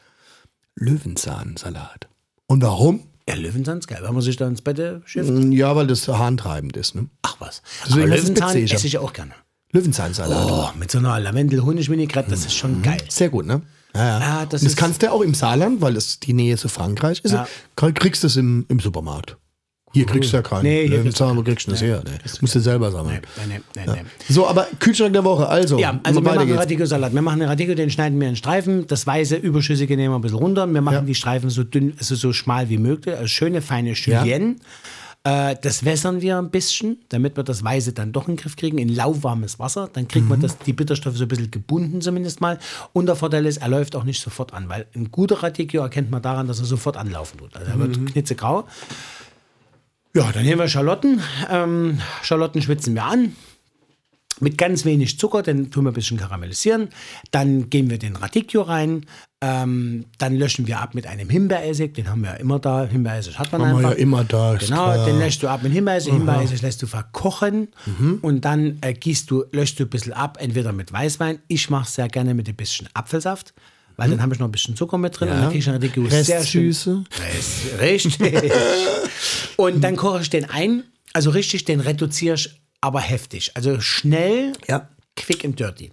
Löwenzahnsalat. Und warum? Ja, Löwenzahn ist geil, wenn man sich da ins Bett äh, schifft. Ja, weil das harntreibend ist. Ne? Ach was. Deswegen aber Löwenzahn esse ich auch gerne. Löwenzahnsalat. Oh, mit so einer Lavendel-Honig-Vinaigrette, das ist schon geil. Sehr gut, ne? Ja, ja. Ja, das Und das kannst du ja auch im Saarland, weil das die Nähe zu Frankreich ist. Ja. Ja. Kriegst du es im, im Supermarkt. Hier kriegst du ja keinen. Nee, hier kriegst du das her? Nee. Musst du selber sammeln. Nee, nee, nee, nee. So, aber Kühlschrank der Woche, also. Ja, also wir machen geht's. Radicchio-Salat. Wir machen einen Radicchio, den schneiden wir in Streifen. Das weiße, überschüssige nehmen wir ein bisschen runter. Wir machen Ja. die Streifen so dünn, also so schmal wie möglich. Also schöne, feine Julienne. Äh, das wässern wir ein bisschen, damit wir das Weiße dann doch in den Griff kriegen, in lauwarmes Wasser. Dann kriegt Mhm. man das, die Bitterstoffe so ein bisschen gebunden zumindest mal. Und der Vorteil ist, er läuft auch nicht sofort an, weil ein guter Radicchio erkennt man daran, dass er sofort anlaufen tut. Also er Mhm. wird knitzegrau. Ja, dann nehmen wir Schalotten. Ähm, Schalotten schwitzen wir an. Mit ganz wenig Zucker, den tun wir ein bisschen karamellisieren. Dann geben wir den Radicchio rein. Ähm, dann löschen wir ab mit einem Himbeeressig. Den haben wir ja immer da. Himbeeressig hat man Haben wir einfach. ja immer da, Genau, den löschst du ab mit Himbeeressig. Himbeeressig lässt du verkochen. Mhm. Und dann äh, gießt du, löschst du ein bisschen ab, entweder mit Weißwein. Ich mache es sehr gerne mit ein bisschen Apfelsaft. Weil dann habe ich noch ein bisschen Zucker mit drin und dann kriege ich sehr schön. Restsüße. Rest- Richtig. und dann koche ich den ein. Also richtig, den reduziere ich aber heftig. Also schnell, Ja. quick and dirty.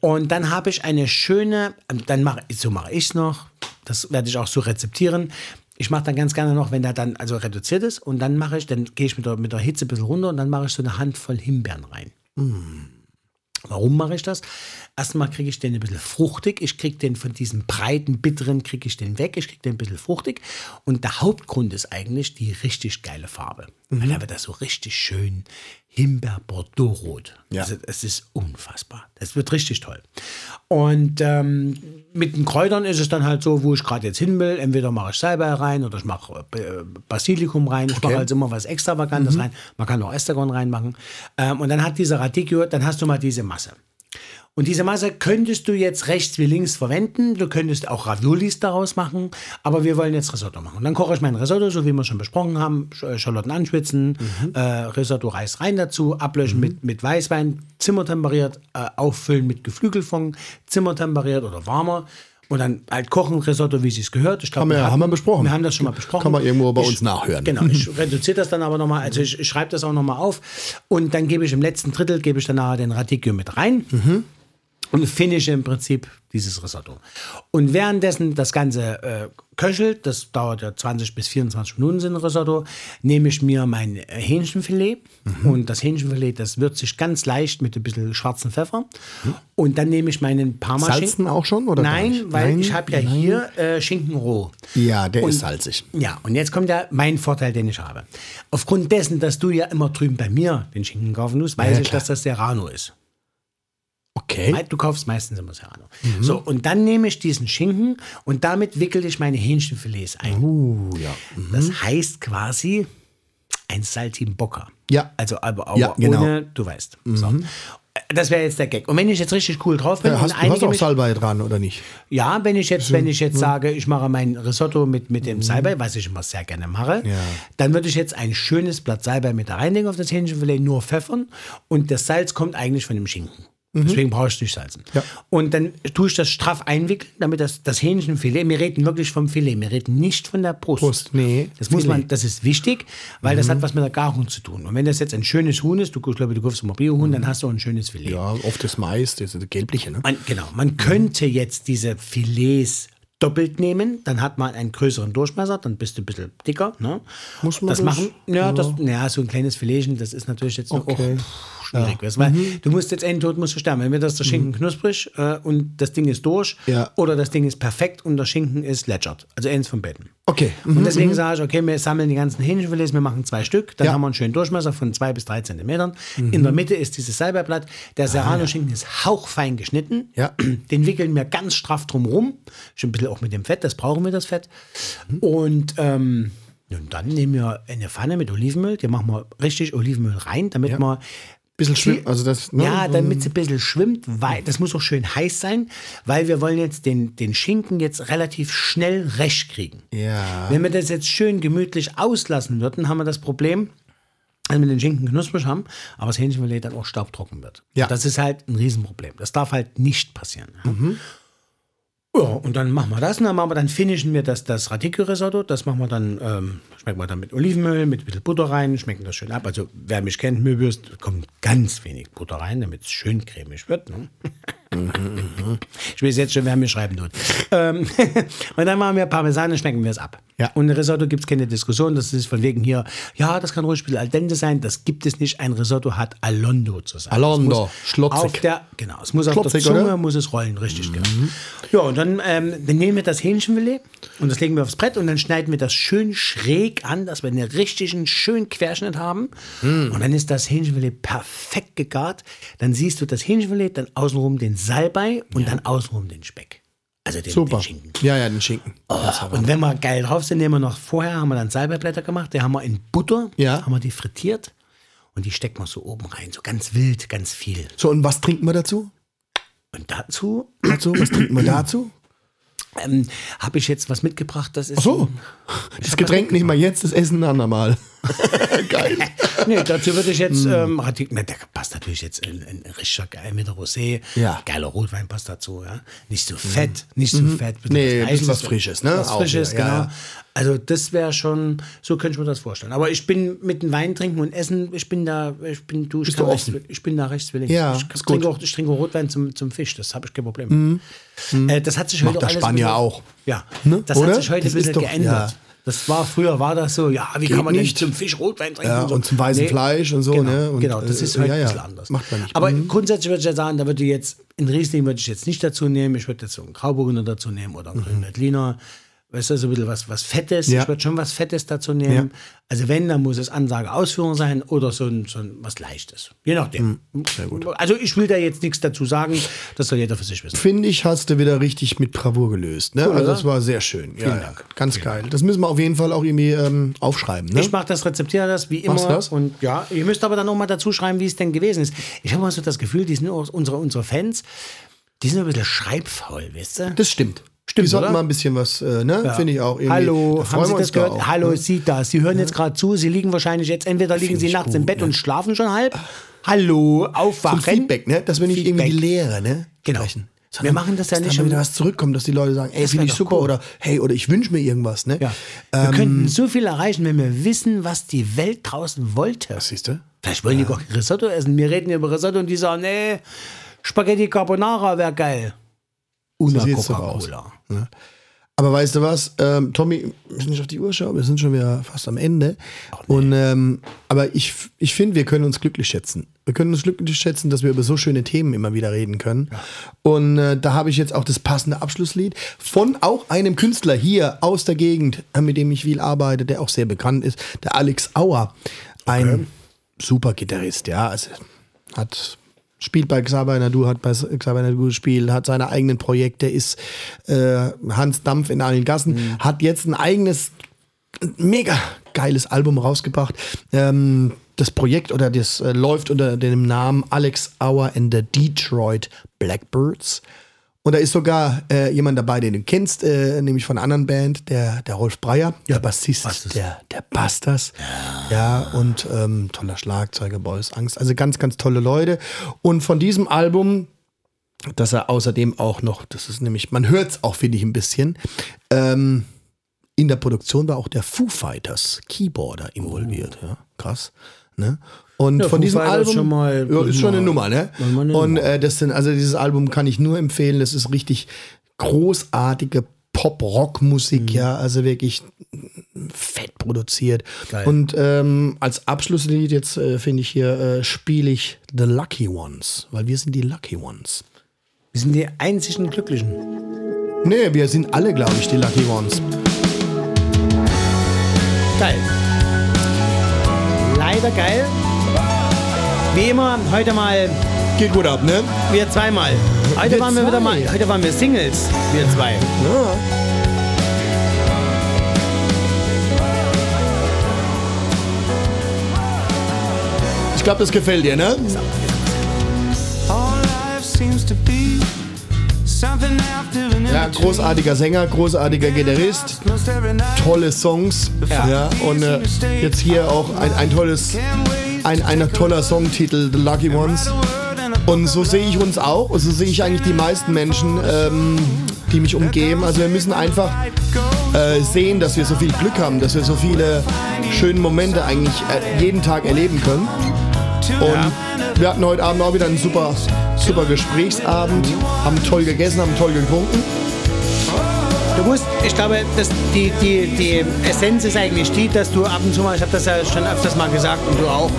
Und dann habe ich eine schöne, dann mache so mache ich es noch. Das werde ich auch so rezeptieren. Ich mache dann ganz gerne noch, wenn der dann also reduziert ist, und dann mache ich, dann gehe ich mit der, mit der Hitze ein bisschen runter und dann mache ich so eine Handvoll Himbeeren rein. Warum mache ich das? Erstmal kriege ich den ein bisschen fruchtig. Ich kriege den von diesem breiten, bitteren, kriege ich den weg. Ich kriege den ein bisschen fruchtig. Und der Hauptgrund ist eigentlich die richtig geile Farbe. Mhm. Weil da wird das so richtig schön Himbeer-Bordeaux-Rot. Ja. Also, es ist unfassbar. Das wird richtig toll. Und ähm, mit den Kräutern ist es dann halt so, wo ich gerade jetzt hin will. Entweder mache ich Salbei rein oder ich mache äh, Basilikum rein. Ich mache also immer was Extravagantes rein. Man kann auch Estragon reinmachen. Ähm, und dann hat dieser Radicchio, dann hast du mal diese Masse. Und diese Masse könntest du jetzt rechts wie links verwenden. Du könntest auch Raviolis daraus machen. Aber wir wollen jetzt Risotto machen. Und dann koche ich mein Risotto, so wie wir schon besprochen haben. Äh, Schalotten anschwitzen, äh, Risotto Reis rein dazu, ablöschen mit, mit Weißwein, zimmertemperiert, äh, auffüllen mit Geflügelfond, zimmertemperiert oder warmer. Und dann halt kochen Risotto, wie es sich gehört. Ich glaub, Haben wir- hatten- haben wir besprochen. Wir haben das schon mal besprochen. Kann man irgendwo bei Ich- uns nachhören. Genau, ich reduziere das dann aber nochmal, also ich, ich schreibe das auch nochmal auf und dann gebe ich im letzten Drittel, gebe ich dann nachher den Radicchio mit rein und finische im Prinzip dieses Risotto. Und währenddessen das Ganze äh, köchelt, das dauert ja 20 bis 24 Minuten sind Risotto, nehme ich mir mein äh, Hähnchenfilet und das Hähnchenfilet, das würze ich ganz leicht mit ein bisschen schwarzen Pfeffer und dann nehme ich meinen Parmaschinken. Salzen auch schon, oder Nein, weil Nein, ich habe ja nein. hier äh, Schinken roh. Ja, der Und- ist salzig. Ja, und jetzt kommt ja mein Vorteil, den ich habe. Aufgrund dessen, dass du ja immer drüben bei mir den Schinken kaufen musst, weiß Ja, ich, dass das Serrano ist. Okay. Du kaufst meistens immer Serrano. So, und dann nehme ich diesen Schinken und damit wickel ich meine Hähnchenfilets ein. Uh, ja. Das heißt quasi ein Saltimbocca. Ja. Also aber, aber Ja, genau. ohne, du weißt. So. Das wäre jetzt der Gag. Und wenn ich jetzt richtig cool drauf bin, und hast, du hast auch mich- Salbei dran, oder nicht? ja, wenn ich jetzt, wenn ich jetzt sage, ich mache mein Risotto mit, mit dem Salbei, was ich immer sehr gerne mache, Ja. dann würde ich jetzt ein schönes Blatt Salbei mit da reinlegen auf das Hähnchenfilet, nur pfeffern und das Salz kommt eigentlich von dem Schinken. Deswegen brauchst du nicht salzen. Ja. Und dann tue ich das straff einwickeln, damit das, das Hähnchenfilet, wir reden wirklich vom Filet, wir reden nicht von der Brust. Brust, nee, Das muss Filet. man, das ist wichtig, weil das hat was mit der Garung zu tun. Und wenn das jetzt ein schönes Huhn ist, du, ich glaube, du kaufst immer Biohuhn, dann hast du auch ein schönes Filet. Ja, oft das Mais, das ist gelbliche, ne? Man, genau, man könnte jetzt diese Filets doppelt nehmen, dann hat man einen größeren Durchmesser, dann bist du ein bisschen dicker. Ne? Muss man das das? machen? Ja, das, ja, so ein kleines Filetchen, das ist natürlich jetzt noch Okay. auch schwierig. weißt du, Weil du musst jetzt einen Tod musst du sterben. Entweder ist der Schinken knusprig äh, und das Ding ist durch Ja. oder das Ding ist perfekt und der Schinken ist lätschert. Also eins von beiden. Okay. Und deswegen sage ich, okay, wir sammeln die ganzen Hähnchenfilets, wir machen zwei Stück, dann Ja. haben wir einen schönen Durchmesser von zwei bis drei Zentimetern. In der Mitte ist dieses Salbeiblatt. Der Serrano-Schinken ist hauchfein geschnitten. Ja. Den wickeln wir ganz straff drum rum. Schon ein bisschen auch mit dem Fett, das brauchen wir, das Fett. Und ähm, und dann nehmen wir eine Pfanne mit Olivenöl, die machen wir richtig Olivenöl rein, damit wir Bisschen schwimmt, also das, ne? ja, damit sie ein bisschen schwimmt, weil das muss auch schön heiß sein, weil wir wollen jetzt den, den Schinken jetzt relativ schnell recht kriegen. Ja. Wenn wir das jetzt schön gemütlich auslassen würden, haben wir das Problem, dass wir den Schinken knusprig haben, aber das Hähnchenfilet dann auch staubtrocken wird. Ja. Das ist halt ein Riesenproblem. Das darf halt nicht passieren. Ja. Ja, und dann machen wir das und dann machen wir, dann finishen wir das, das Radicchio-Risotto. Das machen wir dann, ähm, schmecken wir dann mit Olivenöl, mit ein bisschen Butter rein, schmecken das schön ab. Also wer mich kennt, Möbius, kommt ganz wenig Butter rein, damit es schön cremig wird. Ne? ich weiß jetzt schon, wer mir schreiben tut. Ähm, und dann machen wir Parmesan und schmecken wir es ab. Ja. Und Risotto gibt es keine Diskussion. Das ist von wegen hier, ja, das kann ruhig ein bisschen al dente sein. Das gibt es nicht. Ein Risotto hat Alondo zu sein. Alondo, schlotzig. Auf der, genau, es muss auf der Schlotzig, Zunge oder? muss es rollen, richtig, genau. Ja, und dann, ähm, dann nehmen wir das Hähnchenfilet und das legen wir aufs Brett und dann schneiden wir das schön schräg an, dass wir einen richtigen, schönen Querschnitt haben. Und dann ist das Hähnchenfilet perfekt gegart. Dann siehst du das Hähnchenfilet, dann außenrum den Salbei und dann außenrum den Speck. Also den, Super. den Schinken. Ja, ja, den Schinken. Und wenn wir geil drauf sind, nehmen wir noch vorher, haben wir dann Salbeiblätter gemacht, die haben wir in Butter, Ja. haben wir die frittiert und die stecken wir so oben rein, so ganz wild, ganz viel. So, und was trinken wir dazu? Und dazu dazu? Was trinken wir dazu? ähm, habe ich jetzt was mitgebracht, das ist. Ach so. Das Getränk nicht mal jetzt, das Essen ein andermal. Geil. Nee, dazu würde ich jetzt, ähm, Radicchio- na, da passt natürlich jetzt ein, ein richtiger geil mit Rosé. Ja. Geiler Rotwein passt dazu, ja. Nicht so fett, nicht so fett. bitte Nee, ein bisschen was Frisches, ne? Was Frisches, wieder, genau. ja. Also das wäre schon, so könnte ich mir das vorstellen. Aber ich bin mit dem Wein trinken und essen, ich bin da, ich bin, du, ich, Bist du rechts, ich bin da rechtswillig. Ja, ich, ist trinke auch, ich trinke Rotwein zum, zum Fisch, das habe ich kein Problem. Äh, das hat sich Macht heute der alles Spanier bisschen- auch. Ja, Ne? das Oder? hat sich heute Das ein bisschen doch- geändert. ja. Das war früher war das so, ja, wie kann man nicht. zum Fisch Rotwein trinken? Ja, so. und zum weißen Fleisch und so, Genau, ne? Und, genau das äh, ist halt ja, ein bisschen anders. Macht man nicht. Aber Mhm. grundsätzlich würde ich ja sagen, da würde ich jetzt, in Riesling würde ich jetzt nicht dazu nehmen. Ich würde jetzt so einen Grauburgunder dazu nehmen oder einen grünen Veltliner. Weißt du, so ein bisschen was, was Fettes. Ja. Ich würde schon was Fettes dazu nehmen. Also wenn, dann muss es Ansage Ausführung sein oder so ein, so ein was Leichtes. Je nachdem. Mhm. Sehr gut. Also ich will da jetzt nichts dazu sagen. Das soll jeder für sich wissen. Finde ich, hast du wieder richtig mit Bravour gelöst. Ne? also oder? das war sehr schön. Ja, Vielen ja. Dank. Ganz geil. Das müssen wir auf jeden Fall auch irgendwie ähm, aufschreiben. Ne? Ich mache das, rezeptiere das wie immer. Machst du das? Und ja, ihr müsst aber dann auch mal dazu schreiben, wie es denn gewesen ist. Ich habe mal so das Gefühl, die sind auch unsere, unsere Fans, die sind ein bisschen schreibfaul, wisst ihr? Das stimmt. Stimmt, Die sollten oder? mal ein bisschen was, äh, ne? Finde ich auch. Irgendwie. Hallo, haben Sie das gehört? auch, Hallo, ne? Sie da. Sie hören jetzt gerade zu. Sie liegen wahrscheinlich jetzt, entweder liegen Sie nachts im gut, Bett ne? und schlafen schon halb. Hallo, Zum aufwachen. Feedback, ne? Dass wir nicht irgendwie die Feedback. Lehre, ne? Genau. Sprechen. Wir machen das ja dass nicht mal wieder was zurückkommt, dass die Leute sagen, ey, Das finde ich super cool. oder hey, oder ich wünsche mir irgendwas, ne? Ja. Wir könnten so viel erreichen, wenn wir wissen, was die Welt draußen wollte. Was siehst du? Vielleicht wollen die gar kein Risotto essen. Wir reden über Risotto und die sagen, nee, Spaghetti Carbonara wäre geil. Una So sieht's Coca-Cola. Aber weißt du was, ähm, Tommy, wir müssen nicht auf die Uhr schauen, wir sind schon wieder fast am Ende. Und ähm, aber ich, ich finde, wir können uns glücklich schätzen. Wir können uns glücklich schätzen, dass wir über so schöne Themen immer wieder reden können. Und äh, da habe ich jetzt auch das passende Abschlusslied von auch einem Künstler hier aus der Gegend, äh, mit dem ich viel arbeite, der auch sehr bekannt ist, der Alex Auer. Ein super Gitarrist, ja. Also hat spielt bei Xavier Nadu, hat bei Xavier Nadu gespielt, hat seine eigenen Projekte, ist äh, Hans Dampf in allen Gassen, hat jetzt ein eigenes mega geiles Album rausgebracht. Ähm, das Projekt oder das äh, läuft unter dem Namen Alex Hour and the Detroit Blackbirds. Und da ist sogar äh, jemand dabei, den du kennst, äh, nämlich von einer anderen Band, der, der Rolf Breyer, der Bassist, Bastas. der, der Bastas. Ja, und ähm, toller Schlagzeuger, Boys Angst. Also ganz, ganz tolle Leute. Und von diesem Album, dass er außerdem auch noch, das ist nämlich, man hört es auch, finde ich, ein bisschen, ähm, in der Produktion war auch der Foo Fighters Keyboarder involviert. Ja, krass. Ne? Und Ja, von Foo diesem Fighters Album schon mal- ja, ist schon eine Nummer, ne? eine Und äh, das sind, also dieses Album kann ich nur empfehlen. Das ist richtig großartige Pop-Rock-Musik, ja, also wirklich fett produziert. Geil. Und ähm, als Abschlusslied jetzt äh, finde ich hier äh, spiele ich The Lucky Ones, weil wir sind die Lucky Ones. Wir sind die einzigen Glücklichen. Nee, wir sind alle, glaube ich, die Lucky Ones. Geil. Leider geil. Wie immer, heute mal Geht gut ab, ne? wir zweimal. Heute Wir waren wir zwei. wieder mal, heute waren wir Singles, wir zwei. Ja. Ich glaube, das gefällt dir, ne? Ja, großartiger Sänger, großartiger Gitarrist, tolle Songs. Ja, und äh, jetzt hier auch ein, ein tolles, ein, ein toller Songtitel, The Lucky Ones. Und so sehe ich uns auch, und so sehe ich eigentlich die meisten Menschen, ähm, die mich umgeben. Also wir müssen einfach äh, sehen, dass wir so viel Glück haben, dass wir so viele schöne Momente eigentlich äh, jeden Tag erleben können. Und wir hatten heute Abend auch wieder einen super, super Gesprächsabend, haben toll gegessen, haben toll getrunken. Du musst, ich glaube, dass die, die, die Essenz ist eigentlich die, dass du ab und zu mal, ich habe das ja schon öfters mal gesagt und du auch,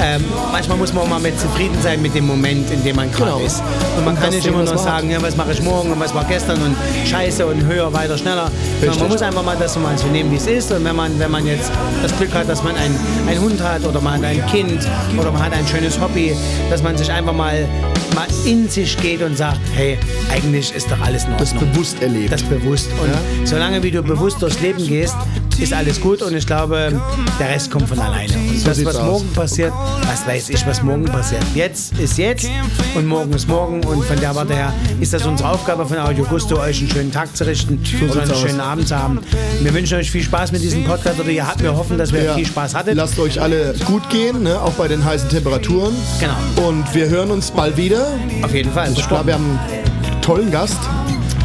ähm, manchmal muss man auch mal mit zufrieden sein mit dem Moment, in dem man gerade Genau. ist. Und man Und kann nicht immer nur hat. sagen, ja, was mache ich morgen und was war gestern und scheiße und höher, weiter, schneller. Richtig. man muss einfach mal das mal so nehmen, wie es ist. Und wenn man, wenn man jetzt das Glück hat, dass man einen, einen Hund hat oder man hat ein Kind oder man hat ein schönes Hobby, dass man sich einfach mal, mal in sich geht und sagt, hey, eigentlich ist doch alles in Das bewusst erleben. Das bewusst. Und Ja. solange wie du bewusst durchs Leben gehst, ist alles gut und ich glaube, der Rest kommt von alleine. Und das, was aus. morgen passiert, was weiß ich, was morgen passiert. Jetzt ist jetzt und morgen ist morgen und von der Warte her ist das unsere Aufgabe von Audio Gusto, euch einen schönen Tag zu richten oder einen aus. schönen Abend zu haben. Wir wünschen euch viel Spaß mit diesem Podcast oder ihr habt, wir hoffen, dass wir Ja. viel Spaß hattet. Lasst euch alle gut gehen, ne? auch bei den heißen Temperaturen. Genau. Und wir hören uns bald wieder. Auf jeden Fall. Ich glaube, wir haben einen tollen Gast.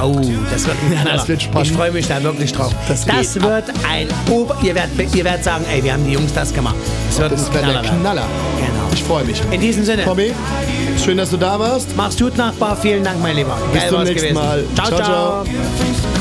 Oh, das wird Knaller. Das wird spannend. Ich freue mich da wirklich drauf. Das Das, wird ein Ober... Ihr werdet, ihr werdet sagen, ey, wir haben die Jungs das gemacht. Das wird Das ein wird Knaller. Knaller. Genau. Ich freue mich. In diesem Sinne, Tommy, schön, dass du da warst. mach's gut, Nachbar. Vielen Dank, mein Lieber. Bis Geil zum nächsten gewesen. Mal. Ciao, ciao. ciao.